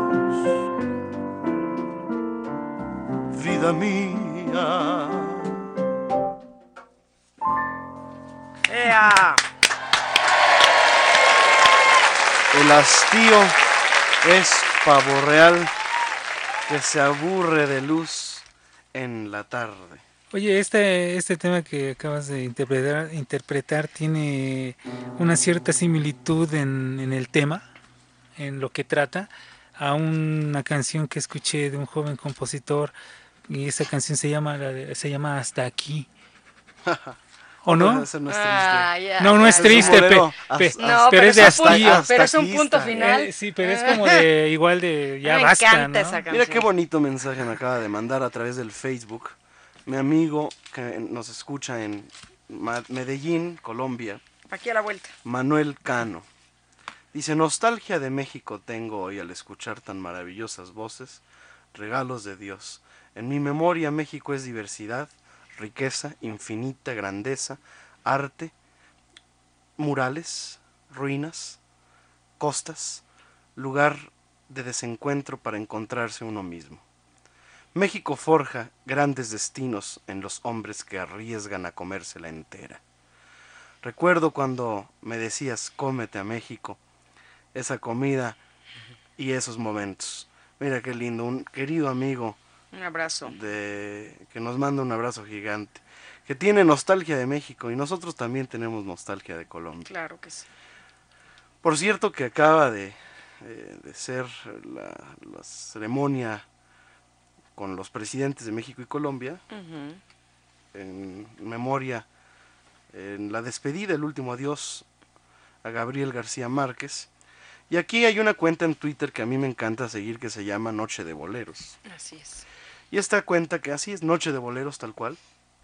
Vida mía. El hastío es pavo real que se aburre de luz en la tarde. Oye, este, este tema que acabas de interpretar, interpretar tiene una cierta similitud en, en el tema, en lo que trata, a una canción que escuché de un joven compositor y esa canción se llama se llama Hasta aquí. ¿O no? Ese no es triste. Ah, No, no es triste, pe- pe- No, pero es de es un punto- hastío. pero es un punto final. Eh, sí, pero es como de igual de ya Me basta, encanta ¿no? esa canción. Mira qué bonito mensaje me acaba de mandar a través del Facebook. Mi amigo que nos escucha en Medellín, Colombia, Aquí a la vuelta. Manuel Cano. Dice, nostalgia de México tengo hoy al escuchar tan maravillosas voces, regalos de Dios. En mi memoria México es diversidad, riqueza, infinita grandeza, arte, murales, ruinas, costas, lugar de desencuentro para encontrarse uno mismo. México forja grandes destinos en los hombres que arriesgan a comérsela entera. Recuerdo cuando me decías, cómete a México, esa comida y esos momentos. Mira qué lindo, un querido amigo Un abrazo. de que nos manda un abrazo gigante, que tiene nostalgia de México y nosotros también tenemos nostalgia de Colombia. Claro que sí. Por cierto que acaba de, eh, de ser la, la ceremonia con los presidentes de México y Colombia, en memoria, en la despedida, el último adiós a Gabriel García Márquez. Y aquí hay una cuenta en Twitter que a mí me encanta seguir que se llama Noche de Boleros. Así es. Y esta cuenta que así es Noche de Boleros tal cual.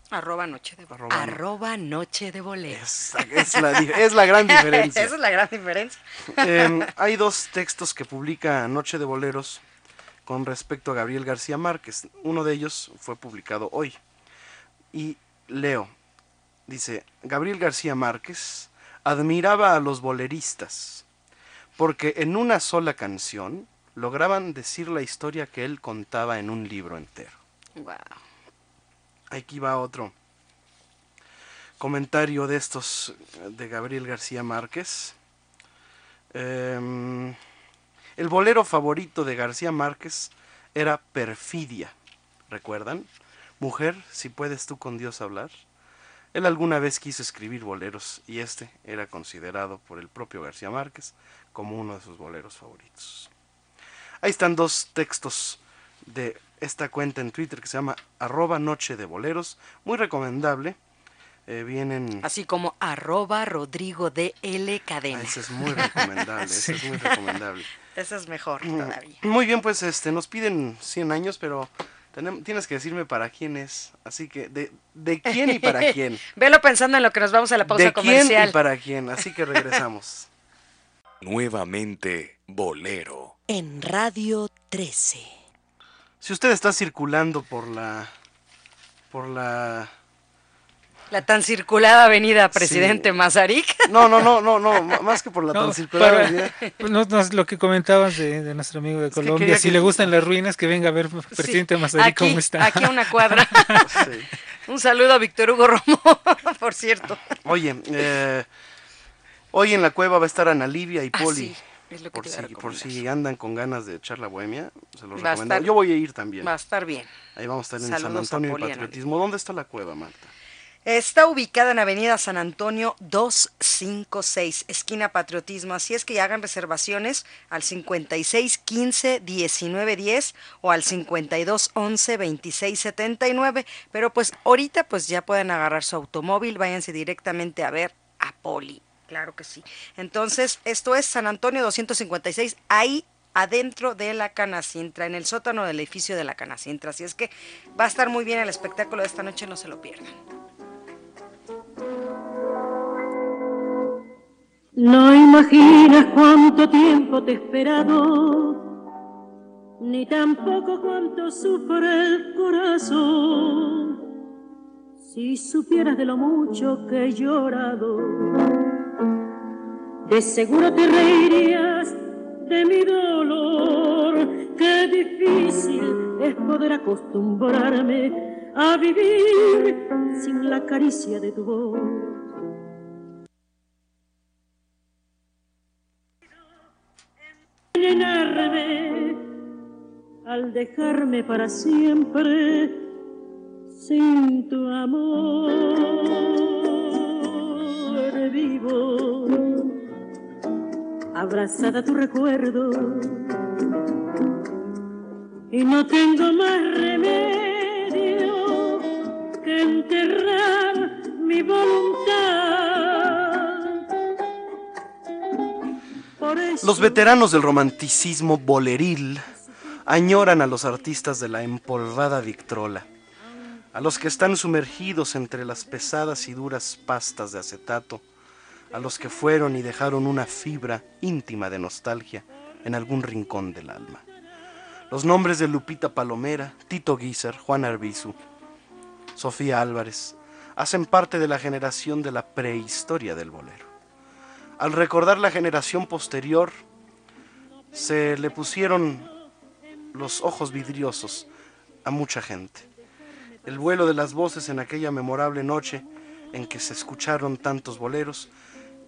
Arroba noche de Arroba- Arroba noche de bolero. Esa es la, di- es la gran diferencia. Esa es la gran diferencia. Em, hay dos textos que publica Noche de Boleros con respecto a Gabriel García Márquez. Uno de ellos fue publicado hoy. Y leo. Dice, Gabriel García Márquez admiraba a los boleristas porque en una sola canción lograban decir la historia que él contaba en un libro entero. Wow. Aquí va otro comentario de estos de Gabriel García Márquez. Em, el bolero favorito de García Márquez era Perfidia. ¿Recuerdan? Mujer, si puedes tú con Dios hablar. Él alguna vez quiso escribir boleros y este era considerado por el propio García Márquez como uno de sus boleros favoritos. Ahí están dos textos de esta cuenta en Twitter que se llama arroba noche de boleros, muy recomendable. Eh, vienen... Así como arroba Rodrigo de L Cadena. Ah, ese es muy recomendable, ese es muy recomendable. Ese es mejor todavía. Muy bien, pues este nos piden 100 años, pero tienes que decirme para quién es. Así que, ¿de, de quién y para quién? Velo pensando en lo que nos vamos a la pausa ¿De quién comercial. y para quién? Así que regresamos. Nuevamente Bolero. En Radio 13. Si usted está circulando por la... por la... La tan circulada avenida Presidente Mazarik. No, no, no, no, no, más que por la No, tan circular para- avenida. pues no, no, es lo que comentabas de, de nuestro amigo de que Colombia. quería si que- le gustan las ruinas, que venga a ver, presidente Mazarí, aquí, cómo está. Aquí a una cuadra. Sí. Un saludo a Víctor Hugo Romo, por cierto. Oye, eh, hoy en la cueva va a estar Ana Livia y Ah, Poli. sí, es lo que por, te si, por si andan con ganas de echar la bohemia, se los Va recomiendo. estar- Yo voy a ir también. Va a estar bien. Ahí vamos a estar en San Antonio y Patriotismo. ¿Dónde está la cueva, Marta? Está ubicada en Avenida San Antonio 256, esquina Patriotismo. Así es que ya hagan reservaciones al 56 15 19 10 o al 52 11 26 79. Pero pues ahorita pues ya pueden agarrar su automóvil, váyanse directamente a ver a Poli. Claro que sí. Entonces, esto es San Antonio 256, ahí adentro de la Canacintra, en el sótano del edificio de la Canacintra. Así es que va a estar muy bien el espectáculo de esta noche, no se lo pierdan. No imaginas cuánto tiempo te he esperado, ni tampoco cuánto sufre el corazón. Si supieras de lo mucho que he llorado, de seguro te reirías de mi dolor. Qué difícil es poder acostumbrarme a vivir sin la caricia de tu voz. llenarme al dejarme para siempre sin tu amor vivo abrazada tu recuerdo. Y no tengo más remedio que enterrar mi voluntad. Los veteranos del romanticismo boleril añoran a los artistas de la empolvada Victrola, a los que están sumergidos entre las pesadas y duras pastas de acetato, a los que fueron y dejaron una fibra íntima de nostalgia en algún rincón del alma. Los nombres de Lupita Palomera, Tito Guizar, Juan Arbizu, Sofía Álvarez, hacen parte de la generación de la prehistoria del bolero. Al recordar la generación posterior, se le pusieron los ojos vidriosos a mucha gente. El vuelo de las voces en aquella memorable noche en que se escucharon tantos boleros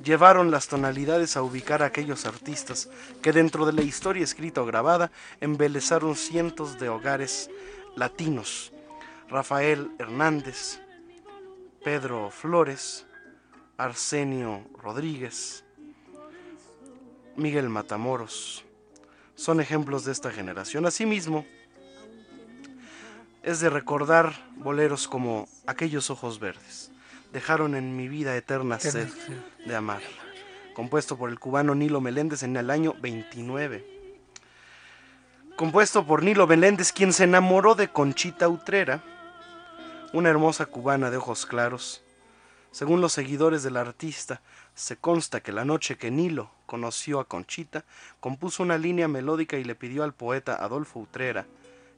llevaron las tonalidades a ubicar a aquellos artistas que dentro de la historia escrita o grabada embelezaron cientos de hogares latinos. Rafael Hernández, Pedro Flores, Arsenio Rodríguez, Miguel Matamoros, son ejemplos de esta generación. Asimismo, es de recordar boleros como Aquellos ojos verdes. Dejaron en mi vida eterna sed de amar. Compuesto por el cubano Nilo Meléndez en el año 29. Compuesto por Nilo Meléndez, quien se enamoró de Conchita Utrera, una hermosa cubana de ojos claros. Según los seguidores del artista, se consta que la noche que Nilo conoció a Conchita, compuso una línea melódica y le pidió al poeta Adolfo Utrera,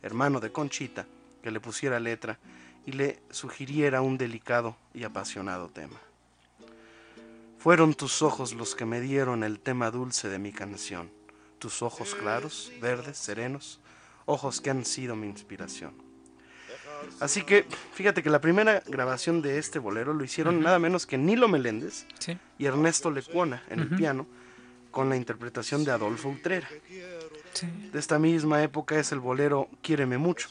hermano de Conchita, que le pusiera letra y le sugiriera un delicado y apasionado tema. Fueron tus ojos los que me dieron el tema dulce de mi canción, tus ojos claros, verdes, serenos, ojos que han sido mi inspiración. Así que fíjate que la primera grabación de este bolero lo hicieron nada menos que Nilo Meléndez y Ernesto Lecuona en el piano, con la interpretación de Adolfo Utrera. De esta misma época es el bolero Quiéreme mucho.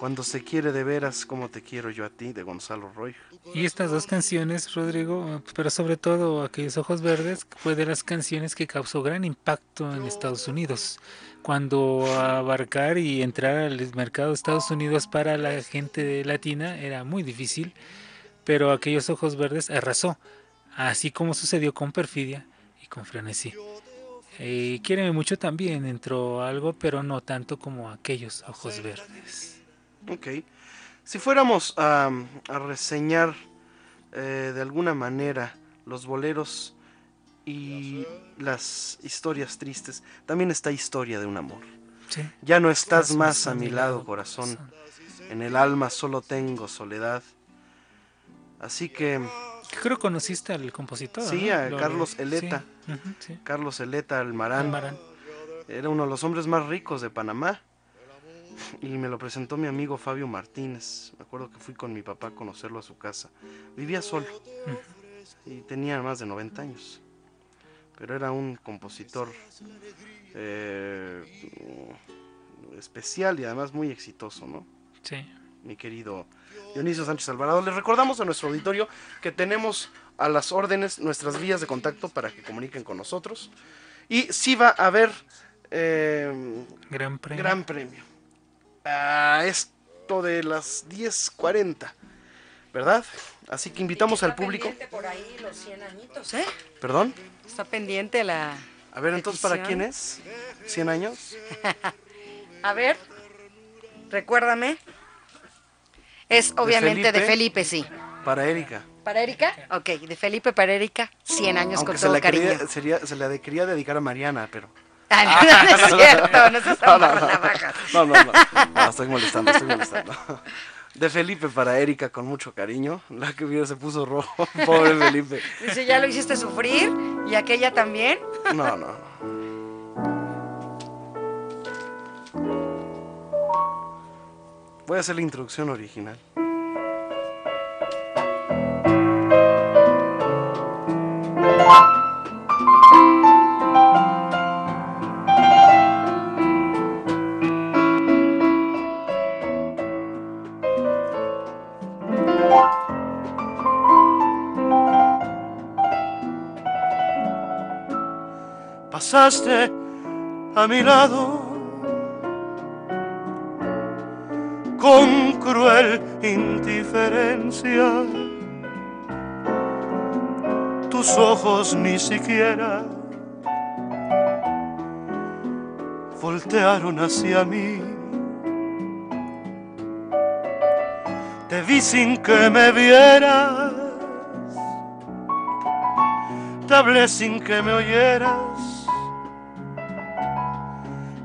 Cuando se quiere de veras como te quiero yo a ti, de Gonzalo Roy. Y estas dos canciones, Rodrigo, pero sobre todo Aquellos Ojos Verdes, fue de las canciones que causó gran impacto en Estados Unidos. Cuando abarcar y entrar al mercado de Estados Unidos para la gente latina era muy difícil, pero Aquellos Ojos Verdes arrasó, así como sucedió con Perfidia y con Frenesí. Eh, Quiéreme mucho también entró algo, pero no tanto como Aquellos Ojos Verdes. Ok. Si fuéramos a, reseñar eh, de alguna manera los boleros y las historias tristes, también está historia de un amor. Ya no estás más a mi lado, corazón. En el alma solo tengo soledad. Así que... Creo que conociste al compositor. Sí, a Carlos Eleta. Carlos Eleta Almarán. Era uno de los hombres más ricos de Panamá y me lo presentó mi amigo Fabio Martínez. Me acuerdo que fui con mi papá a conocerlo a su casa. Vivía solo y tenía más de 90 años, pero era un compositor eh, especial y además muy exitoso, ¿no? Sí. Mi querido Dionisio Sánchez Alvarado. Les recordamos a nuestro auditorio que tenemos a las órdenes nuestras vías de contacto para que comuniquen con nosotros. Y sí va a haber eh, gran premio. Gran premio a esto de las 10.40, ¿verdad? Así que invitamos al público. Por ahí los 100 añitos, ¿eh? ¿Perdón? Está pendiente la. A ver, entonces, ¿para quién es? ¿100 años? a ver, recuérdame. Es obviamente de Felipe, sí. Para Erika. ¿Para Erika? Ok, de Felipe para Erika, 100 años con todo cariño. sería, se la quería dedicar a Mariana, pero Ah, no, no, es cierto, no no, no, no, no, no, no, estoy molestando, estoy molestando. De Felipe para Erika con mucho cariño. La que vio se puso rojo, pobre Felipe. Dice, ¿ya lo hiciste sufrir? ¿Y aquella también? No, no, Voy a hacer la introducción original. Pasaste a mi lado con cruel indiferencia. Tus ojos ni siquiera voltearon hacia mí. Te vi sin que me vieras, te hablé sin que me oyeras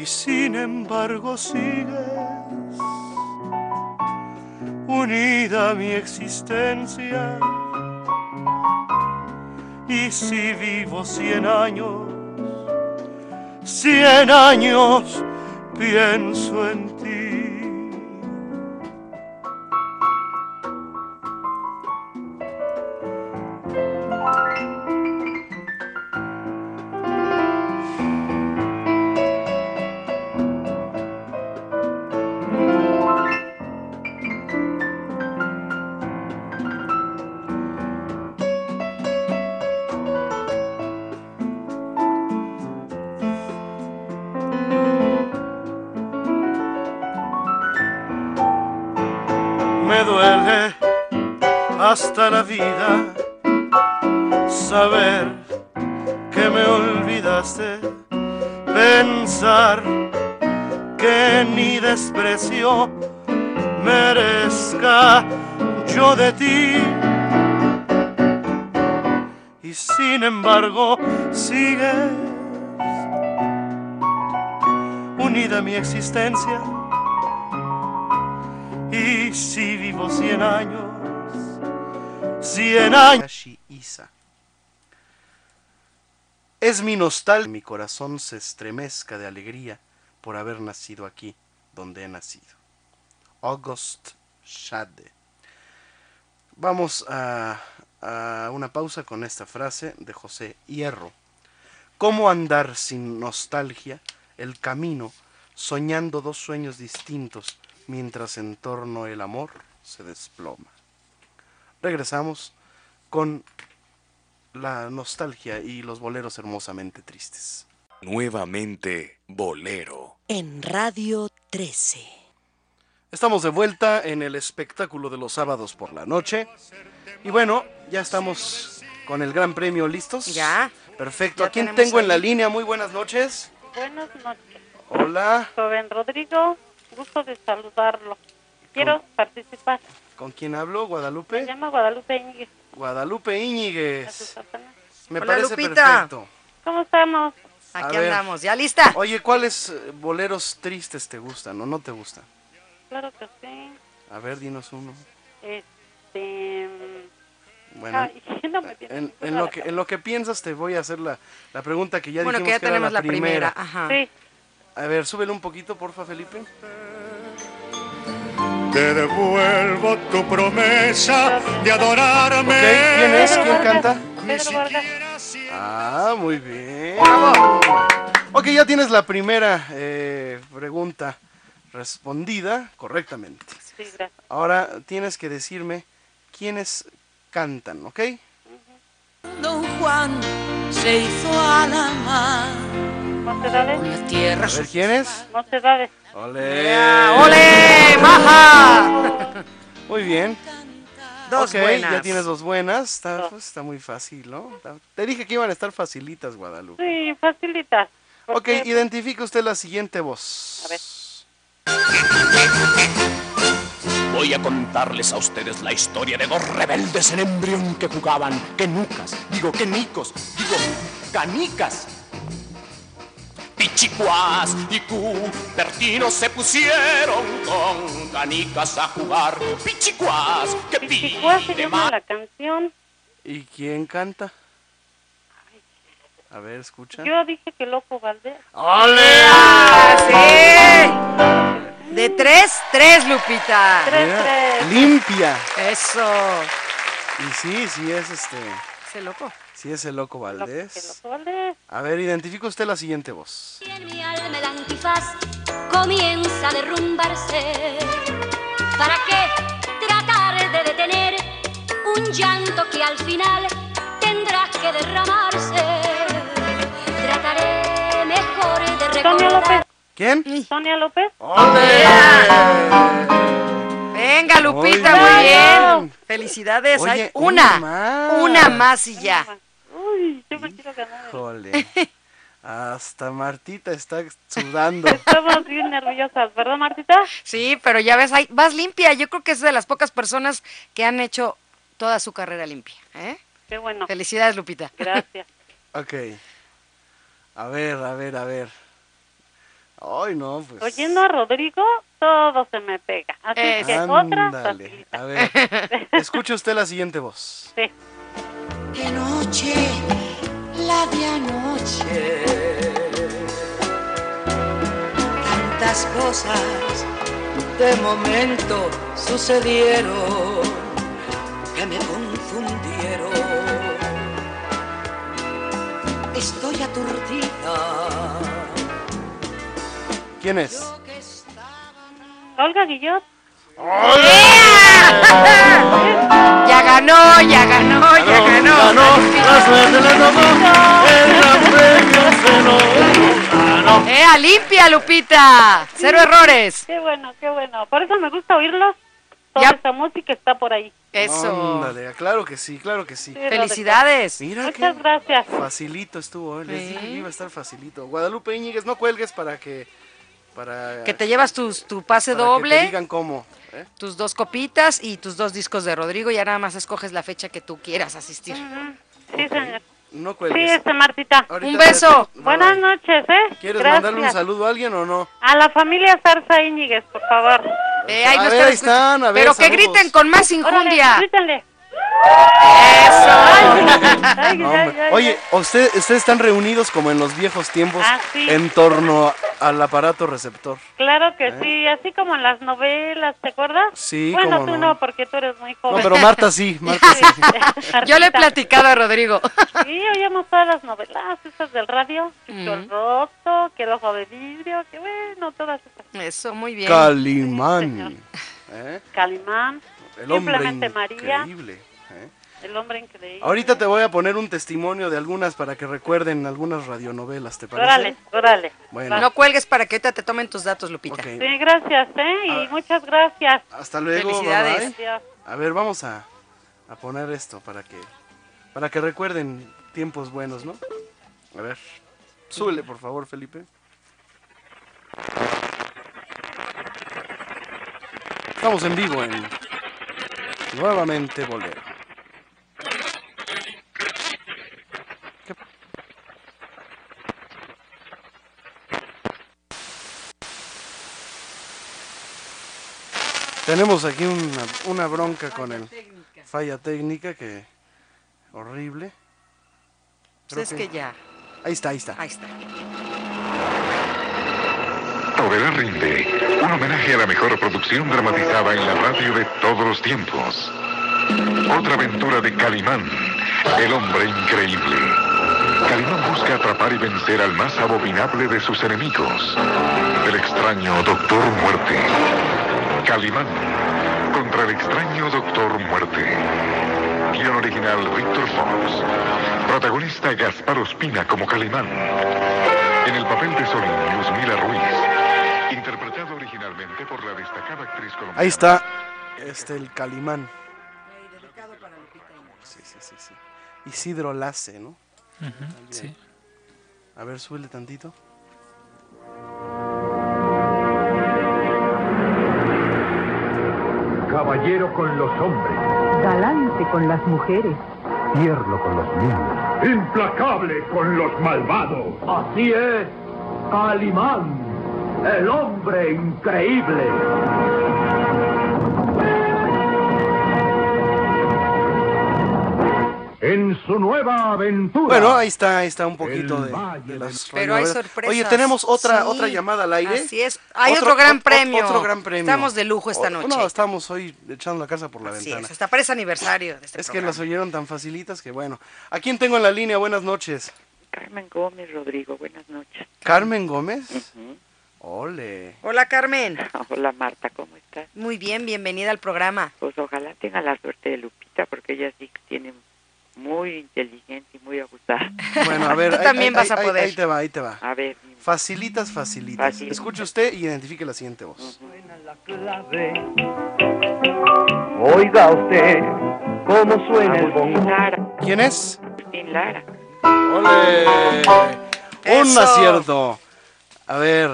Y sin embargo sigues unida a mi existencia. Y si vivo cien años, cien años pienso en ti. Y si vivo cien años, cien años. Isa. Es mi nostalgia, mi corazón se estremezca de alegría por haber nacido aquí, donde he nacido. August Schade. Vamos a, a una pausa con esta frase de José Hierro. ¿Cómo andar sin nostalgia el camino, soñando dos sueños distintos? mientras en torno el amor se desploma. Regresamos con la nostalgia y los boleros hermosamente tristes. Nuevamente Bolero. En Radio 13. Estamos de vuelta en el espectáculo de los sábados por la noche. Y bueno, ya estamos con el gran premio listos. Ya. Perfecto. Ya ¿A quién tengo en la línea? Muy buenas noches. Buenas noches, Hola. joven Rodrigo. Gusto de saludarlo. Quiero participar. ¿Con quién hablo? Me Guadalupe. llama Guadalupe Íñiguez. Guadalupe a Íñiguez. Me Hola, parece Lupita. perfecto. ¿Cómo estamos? A Aquí ver. andamos, ¿ya lista? Oye, ¿cuáles eh, boleros tristes te gustan o no te gustan? Claro que sí. A ver, dinos uno. Este. Bueno, ay, no me viene en, a lo que, en lo que piensas te voy a hacer la, la pregunta que ya bueno, que dijimos ya era tenemos la primera. primera. Ajá. Sí, A ver, súbele un poquito, porfa, Felipe. Te devuelvo tu promesa de adorarme. Ok, ¿quién es? ¿Quién canta? Pedro Vargas. Ah, muy bien. Ok, ya tienes la primera eh, pregunta respondida correctamente. Sí, gracias. Ahora tienes que decirme quiénes cantan, ¿ok? Don Juan se hizo a la mar La tierra. A ver, ¿quiénes? Mocedades. ¡Ole! ¡Ole! ¡Baja! Muy bien. Dos ok, buenas. ya tienes dos buenas. Está, Dos. pues, está muy fácil, ¿no? Está- Te dije que iban a estar facilitas, Guadalupe. Sí, facilitas. Ok, Porque, identifica usted la siguiente voz. A ver. Voy a contarles a ustedes la historia de dos rebeldes en embrión que jugaban quenucas, digo quenicos, digo canicas. Pichicuás y Cupertinos se pusieron con canicas a jugar. Pichicuás, que Pichicuá se llama la canción. ¿Y quién canta? A ver, escucha. Yo dije que Loco Valdés. ¡Ole! ¡Ah, sí! De tres, tres, Lupita. Tres, Mira, tres. limpia. Eso. Y sí, sí es este, Ese loco. Sí es el loco Valdés. Loco Valdés. A ver, identifica usted la siguiente voz. Y en mi alma el antifaz comienza a derrumbarse. ¿Para qué tratar de detener un llanto que al final tendrá que derramarse? Trataré mejor de Sonia recordar. López. ¿Quién? Sonia López. ¡Ole! Venga, Lupita, Muy muy bien. bien. Felicidades. Oye, Hay una, una más. una más y ya. Híjole. Hasta Martita está sudando. Estamos bien nerviosas, ¿verdad, Martita? Sí, pero ya ves, ahí vas limpia. Yo creo que es de las pocas personas que han hecho toda su carrera limpia. ¿eh? Qué bueno. Felicidades, Lupita. Gracias. Ok. A ver, a ver, a ver. Ay, no, pues. Oyendo a Rodrigo, todo se me pega. Así que otra Ándale. A ver. Escuche usted la siguiente voz. Sí. De noche, la de anoche. Tantas cosas de momento sucedieron que me confundieron. Estoy aturdida. ¿Quién es? Olga Guillot. Ya ganó, ya ganó, ya ganó. La suerte le tocó, el gran premio se lo ganó. ¡Eh, a limpia, Lupita! Cero errores. Qué bueno, qué bueno. Por eso me gusta oírlos. Toda esta música está por ahí. Eso. Ándale, claro que sí, claro que sí. Sí, Felicidades. Mira Muchas qué gracias. facilito estuvo, ¿eh? les dije que iba a estar facilito. Guadalupe Íñiguez, no cuelgues para que para Que te llevas tus, tu pase para que te doble, digan cómo. ¿Eh? tus dos copitas y tus dos discos de Rodrigo. Ya nada más escoges la fecha que tú quieras asistir. Sí, señor. No Sí, cuelgues. este Martita. Ahorita Un te- beso. Buenas noches, ¿eh? ¿Quieres Gracias. mandarle un saludo a alguien o no? A la familia Zarza Íñiguez, por favor. Eh, ahí A nos ver, están ahí están, a ver, Pero que griten con más injundia. Órale, grítenle. Eso. Ay, No, ay, ay, Oye, usted- ustedes están reunidos como en los viejos tiempos Ah, sí. en torno al aparato receptor. Claro que ¿Eh? sí, así como en las novelas, ¿te acuerdas? Sí, Bueno, cómo tú no. no, porque tú eres muy No, joven. pero Marta sí, Marta sí. Yo le he platicado a Rodrigo. Sí, oíamos todas las novelas, esas del radio, Chucho el Mm. Roto, que el ojo de vidrio, que bueno, todas esas. Eso, muy bien. Calimán. ¿eh? Calimán, El hombre Simplemente María. increíble. ¿eh? El hombre increíble. Ahorita te voy a poner un testimonio de algunas para que recuerden algunas radionovelas, ¿te parece? Órale, órale. Bueno, No cuelgues para que ahorita te tomen tus datos, Lupita. Sí, gracias, ¿eh? Y muchas gracias. Hasta luego. Felicidades. bye, bye. Adiós. A ver, vamos a, a poner esto para que para que recuerden tiempos buenos, ¿no? A ver, súbele por favor, Felipe. Estamos en vivo en Nuevamente Bolero. Tenemos aquí una, una bronca con el falla técnica que horrible. Pues es que ya. Ahí está, ahí está. Ahí está. Novela Rinde, un homenaje a la mejor producción dramatizada en la radio de todos los tiempos. Otra aventura de Calimán, el hombre increíble. Calimán busca atrapar y vencer al más abominable de sus enemigos, el extraño Doctor Muerte. Calimán contra el extraño Doctor Muerte. Guión original Víctor Fox. Protagonista Gaspar Ospina como Calimán. En el papel de Solín, Luzmila Ruiz. Interpretado originalmente por la destacada actriz colombiana. Ahí está este el Calimán. Sí, sí, sí, sí. Isidro Lace, ¿no? Sí. A ver, súbele tantito. Caballero con los hombres, Galante con las mujeres. tierno con los niños, implacable con los malvados. Así es, Calimán, el hombre increíble. En su nueva aventura. Bueno, ahí está, ahí está un poquito de, de las Pero hay sorpresas. Oye, tenemos otra Sí, otra llamada al aire. Así es. Hay otro, gran ot- ot- premio. Otro gran premio. Estamos de lujo esta O- noche. No, estamos hoy echando la casa por la Así ventana. es. Hasta parece aniversario de este Es que programa. las oyeron tan facilitas que bueno. ¿A quién tengo en la línea? Buenas noches. Carmen Gómez Rodrigo, buenas noches. Carmen Gómez. Ole. Hola, Carmen. Hola Marta, ¿cómo estás? Muy bien, bienvenida al programa. Pues ojalá tenga la suerte de Lupita porque ella sí que tiene muy inteligente y muy abusada. Bueno, a ver, Tú ahí- también ahí- vas a ahí- poder. Ahí te va, ahí te va. A ver, Facilitas, facilitas. Fácil. Escuche usted y identifique la siguiente voz. Oiga usted cómo suena el bongo. ¿Quién es? Agustín Lara. ¡Ole! Un Eso. acierto. A ver,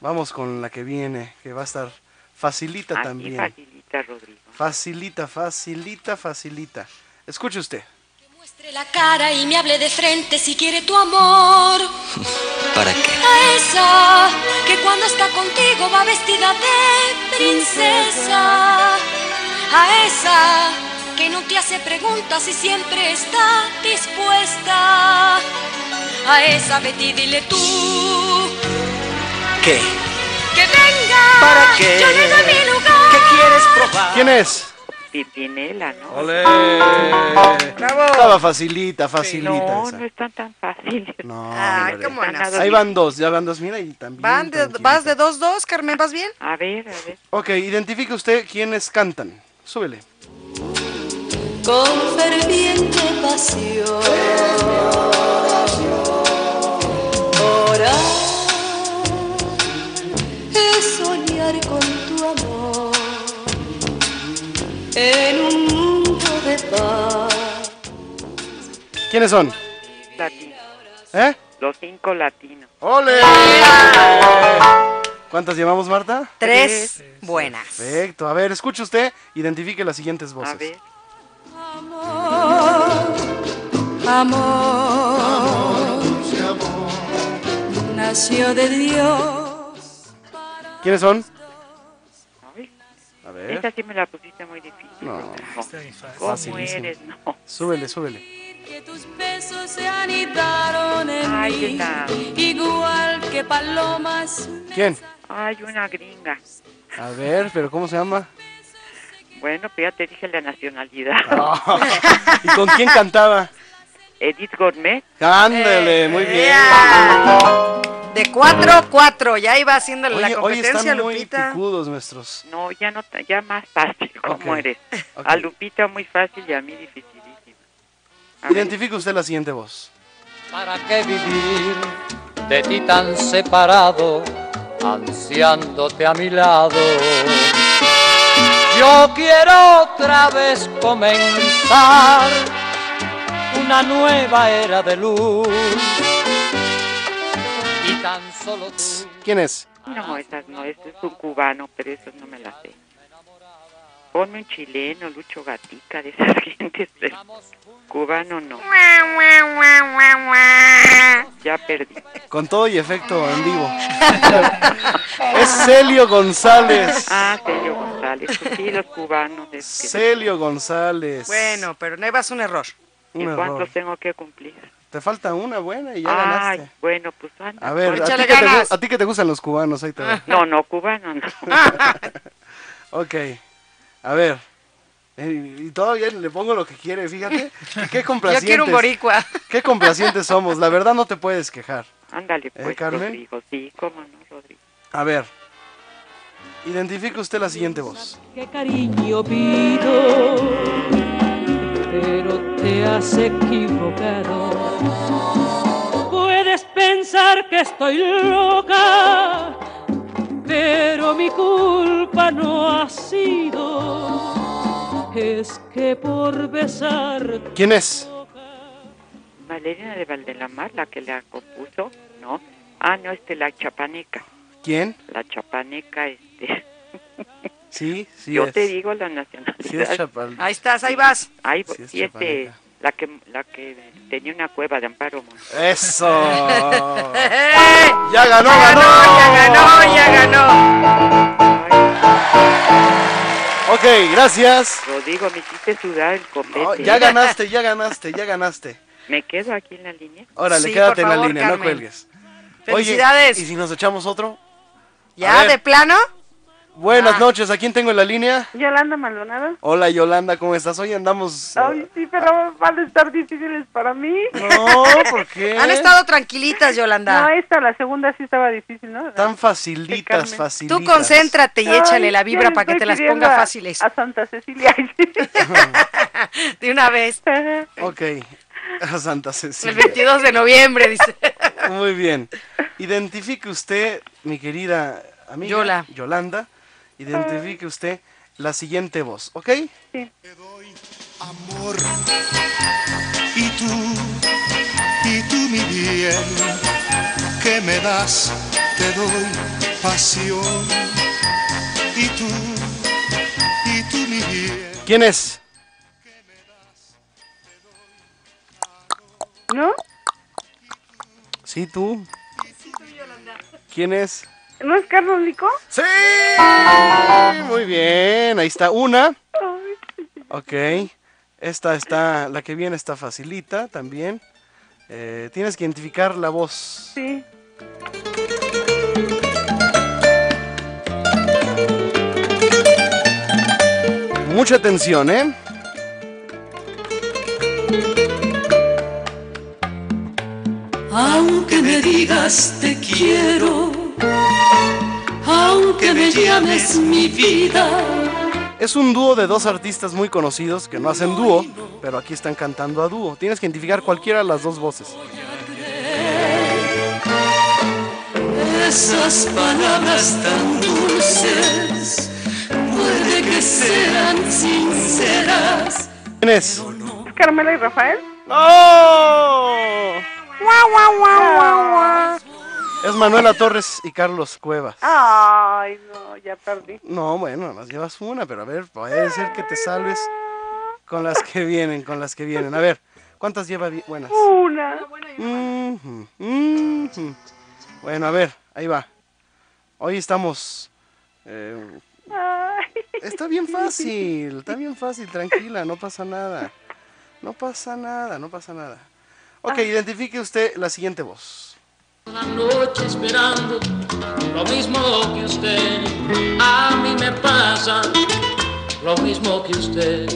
vamos con la que viene, que va a estar facilita Así también. facilita, Rodrigo. Facilita, facilita, facilita. Escuche usted. Muestre la cara y me hable de frente si quiere tu amor. ¿Para qué? A esa que cuando está contigo va vestida de princesa. A esa que no te hace preguntas y siempre está dispuesta. A esa Betty dile tú ¿Qué? que venga. ¿Para qué? Yo le doy mi lugar. ¿Qué quieres probar? ¿Quién es? Pimpinela, ¿no? ¡Ole! ¡Bravo! Estaba facilita, facilita. No, esa. no están tan fáciles. No, Ay, no. Ahí van dos, ya van dos, mira, y también. Van de, vas de 2-2, Carmen, ¿vas bien? A ver, a ver. Ok, identifique usted quiénes cantan. Súbele. con ferviente pasión. En un mundo de paz. ¿Quiénes son? Latinos. ¿Eh? Los cinco latinos. ¡Ole! ¿Cuántas llevamos, Marta? Tres buenas. Perfecto. A ver, escuche usted, identifique las siguientes voces. A ver. Amor, nació de Dios. ¿Quiénes son? Ver. esa sí me la pusiste muy difícil. No, Está bien fácil. ¿Cómo Facilísimo. eres? No. Súbele, súbele. Que tus besos se anidaron en Ay, mí, esa. igual que palomas. ¿Quién? Ay, una gringa. A ver, pero ¿cómo se llama? Bueno, pues ya te dije la nacionalidad. Ah, ¿Y con quién cantaba? Edith Gourmet. Ándale, muy bien. ¡Ea! De 4-4, ya iba haciendo la Oye, competencia, están muy Lupita. picudos nuestros. No, ya no, ya más fácil. ¿Cómo Ok, eres? A Lupita muy fácil y a mí dificilísimo. A ver. Identifique usted la siguiente voz. ¿Para qué vivir de ti tan separado, ansiándote a mi lado? Yo quiero otra vez comenzar una nueva era de luz. Y tan solo tú. ¿Quién es? No, esas no, este es un cubano, pero esos no me las sé. Ponme un chileno, Lucho Gatica, de esas gentes, pero cubano no. Ya perdí. Con todo y efecto en vivo. es Celio González. Ah, Celio González, sí, los cubanos. Es que Celio González. Bueno, pero no ibas un error. Un ¿Y error. cuántos tengo que cumplir? Te falta una buena y ya Ay, ganaste. bueno, pues anda. A ver, ¿a ti, Échale que te, gu- ganas. a ti que te gustan los cubanos? Ahí te va. No, no, cubano no. Ok. A ver. Eh, Y todavía le pongo lo que quiere, fíjate. Qué Yo complacientes. quiero un boricua. Qué complacientes somos. La verdad no te puedes quejar. Ándale, pues, ¿Eh, Carmen? Rodrigo. Sí, cómo no, Rodrigo. A ver. Identifique usted la siguiente voz. qué cariño pido, pero te has equivocado. Puedes pensar que estoy loca, pero mi culpa no ha sido. Es que por besar ¿Quién es? Valeria de Valdelamar, la que la compuso, ¿no? Ah, no, este, la chapaneca. ¿Quién? La chapaneca, este. Sí, sí Yo es. te digo la nacionalidad. Sí es Chapal. Ahí estás, ahí vas. Ahí, Sí es y este, chapaneca. la que, la que tenía una cueva de Amparo. Eso. Ya ganó, Ya ganó. ganó, ya ganó, ya ganó. Ok, gracias. Rodrigo, me hiciste sudar el copete. No, ya ganaste, ya ganaste, ya ganaste. ¿Me quedo aquí en la línea? Órale, Sí, quédate en la línea, no cuelgues. Felicidades. Oye, ¿y si nos echamos otro? ¿Ya de plano? Buenas Ah. noches, ¿a quién tengo en la línea? Yolanda Maldonado. Hola Yolanda, ¿cómo estás? Hoy andamos... Ay, sí, pero van a estar difíciles para mí. No, ¿por qué? Han estado tranquilitas, Yolanda. No, esta, la segunda sí estaba difícil, ¿no? Tan facilitas, facilitas. Tú concéntrate y échale la vibra para que te las ponga a- fáciles. A Santa Cecilia. De una vez. Ok, a Santa El Cecilia. 22 de noviembre, dice. Muy bien. Identifique usted, mi querida amiga Yola. Yolanda, identifique usted la siguiente voz, ¿ok? Sí. amor. Y tú, y tú mi bien, que me das, te doy pasión. Y tú, y tú mi bien. ¿Quién es? ¿No? Sí, tú. ¿Quién es? ¿No es Carlos Nico? Sí, muy bien, ahí está una. Ok, esta está, la que viene está facilita también. Eh, tienes que identificar la voz. Sí. Mucha atención, ¿eh? Aunque me digas te quiero, aunque me llames mi vida. Es un dúo de dos artistas muy conocidos que no hacen dúo, pero aquí están cantando a dúo. Tienes que identificar cualquiera de las dos voces. Esas palabras tan dulces, puede que sean sinceras. ¿Quién es? ¿Es Carmela y Rafael? ¡Oh! ¡Guau, guau, guau, guau, guau! Es Manuela Torres y Carlos Cuevas. Ay, no, ya perdí. No, bueno, nos llevas una, pero a ver, puede ser que te salves con las que vienen, con las que vienen. A ver, ¿cuántas lleva buenas? Una. Mhm, mhm. Bueno, a ver, ahí va. Hoy estamos... eh, Ay. está bien fácil, está bien fácil, tranquila, no pasa nada. No pasa nada, no pasa nada. Ok, identifique usted la siguiente voz. Una noche esperando lo mismo que usted. A mí me pasa lo mismo que usted.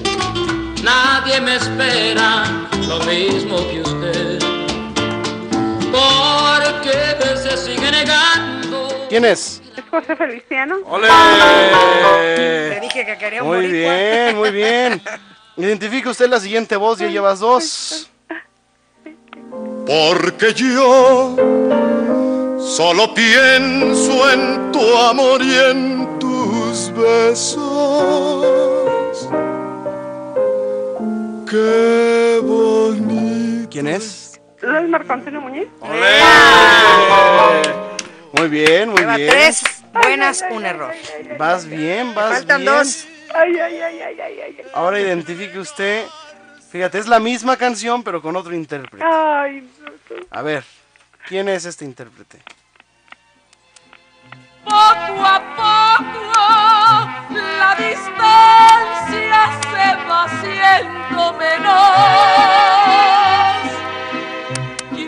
Nadie me espera lo mismo que usted. Porque se sigue negando. ¿Quién es? ¿Es José Feliciano? ¡Ole! Te dije que quería un Muy boricua. bien, muy bien. Identifique usted la siguiente voz, ya llevas dos. Porque yo solo pienso en tu amor y en tus besos. Qué bonito. ¿Quién es? ¿No es Marco Antonio Muñiz? Muy bien, muy Lleva bien. tres buenas, un error. Vas bien, vas Faltan bien. dos. Ay, ay, ay, ay, ay, ay. Ahora identifique usted. Fíjate, es la misma canción, pero con otro intérprete. Ay, no, no. A ver, ¿quién es este intérprete? Poco a poco la distancia se va haciendo menor.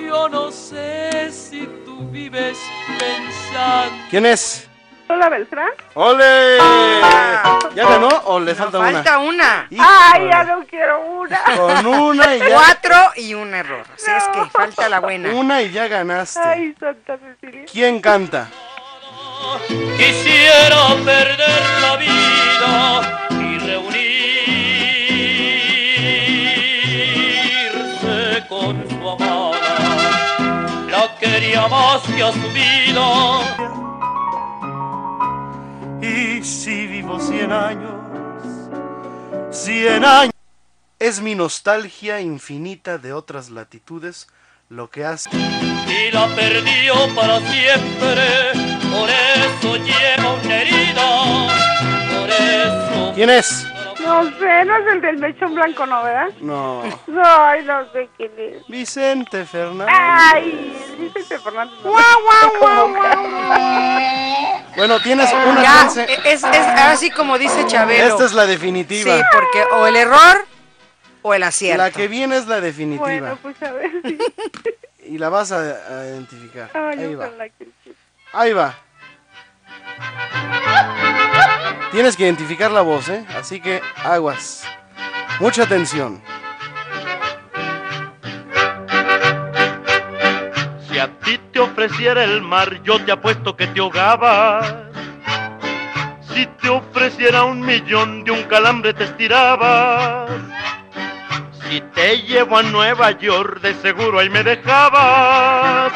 Yo no sé si tú vives pensando. ¿Quién es? ¿Lola Beltrán? ¡Ole! ¿Ya ganó o le falta, Falta una. Ay, ya no quiero una. una? Con una y ya. Cuatro y un error. Así es que falta la buena. Una y ya ganaste. Ay, Santa Cecilia. ¿Quién canta? Quisiera perder la vida y reunirse con su amada. La quería más que a su vida. Y si vivo cien años, cien años. Es mi nostalgia infinita de otras latitudes lo que hace. y la perdió para siempre. Por eso lleva una herida. Por eso. ¿Quién es? No sé, no es el del mechón blanco, ¿no, verdad? No. No, ay, no sé quién es. Vicente Fernández. Ay, Vicente Fernández. Guau, guau, guau, guau. Bueno, tienes una Ya, chance. es, es así como dice Chabelo. Esta es la definitiva. Sí, porque o el error o el acierto. La que viene es la definitiva. Bueno, pues a ver. Y la vas a, a identificar. Ay, Ahí va. Ahí va. Tienes que identificar la voz, ¿eh? Así que aguas. Mucha atención. Si a ti te ofreciera el mar, yo te apuesto que te ahogabas. Si te ofreciera un millón, de un calambre te estirabas. Si te llevo a Nueva York, de seguro ahí me dejabas.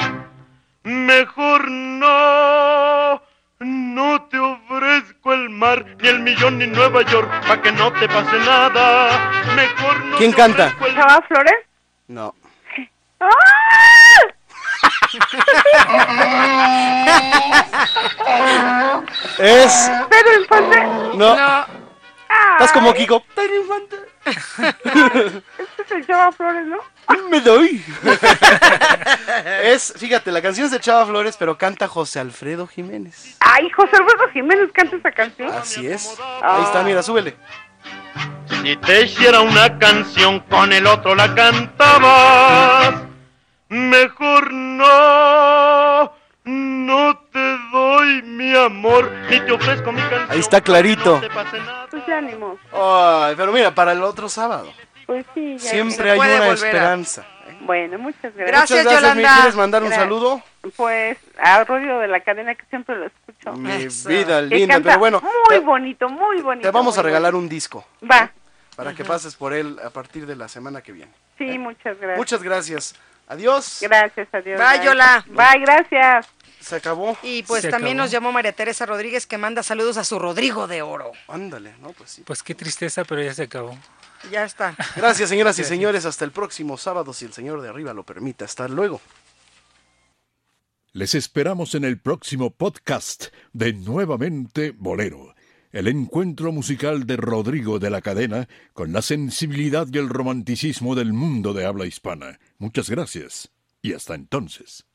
Mejor no, no te ofrezco el mar, ni el millón, ni Nueva York, pa' que no te pase nada. Mejor no ¿Quién te canta? el- ¿Chava Flores? No. Es. ¿Pedro Infante? No. Estás como Kiko. Pedro Infante. este es el Chava Flores, ¿no? Me doy. es, fíjate, la canción es de Chava Flores, pero canta José Alfredo Jiménez. Ay, José Alfredo Jiménez canta esa canción. Así es. Ahí está, mira, súbele. Si te hiciera una canción con el otro la cantabas, mejor no, no te doy mi amor, ni te ofrezco mi canción. Ahí está clarito. Pues ánimo. Ay, pero mira, para el otro sábado. Pues sí, ya Siempre hay una esperanza. Bueno, muchas gracias. Muchas gracias, ¿me ¿Quieres mandar un Gracias. saludo? Pues a Rollo de la cadena que siempre lo escucho. Mi Eso. vida linda, pero bueno. Muy te- bonito, muy bonito. Te vamos a regalar bonito. un disco. Va. Para que pases por él a partir de la semana que viene. Sí, muchas gracias. Muchas gracias. Adiós. Gracias, adiós. Bye, Yola. Bye, gracias. Se acabó. Y pues Se también acabó. nos llamó María Teresa Rodríguez que manda saludos a su Rodrigo de Oro. Ándale, no, pues sí. Pues qué tristeza, pero ya se acabó. Ya está. Gracias, señoras y señores. Hasta el próximo sábado, si el señor de arriba lo permite. Hasta luego. Les esperamos en el próximo podcast de Nuevamente Bolero, el encuentro musical de Rodrigo de la Cadena con la sensibilidad y el romanticismo del mundo de habla hispana. Muchas gracias y hasta entonces.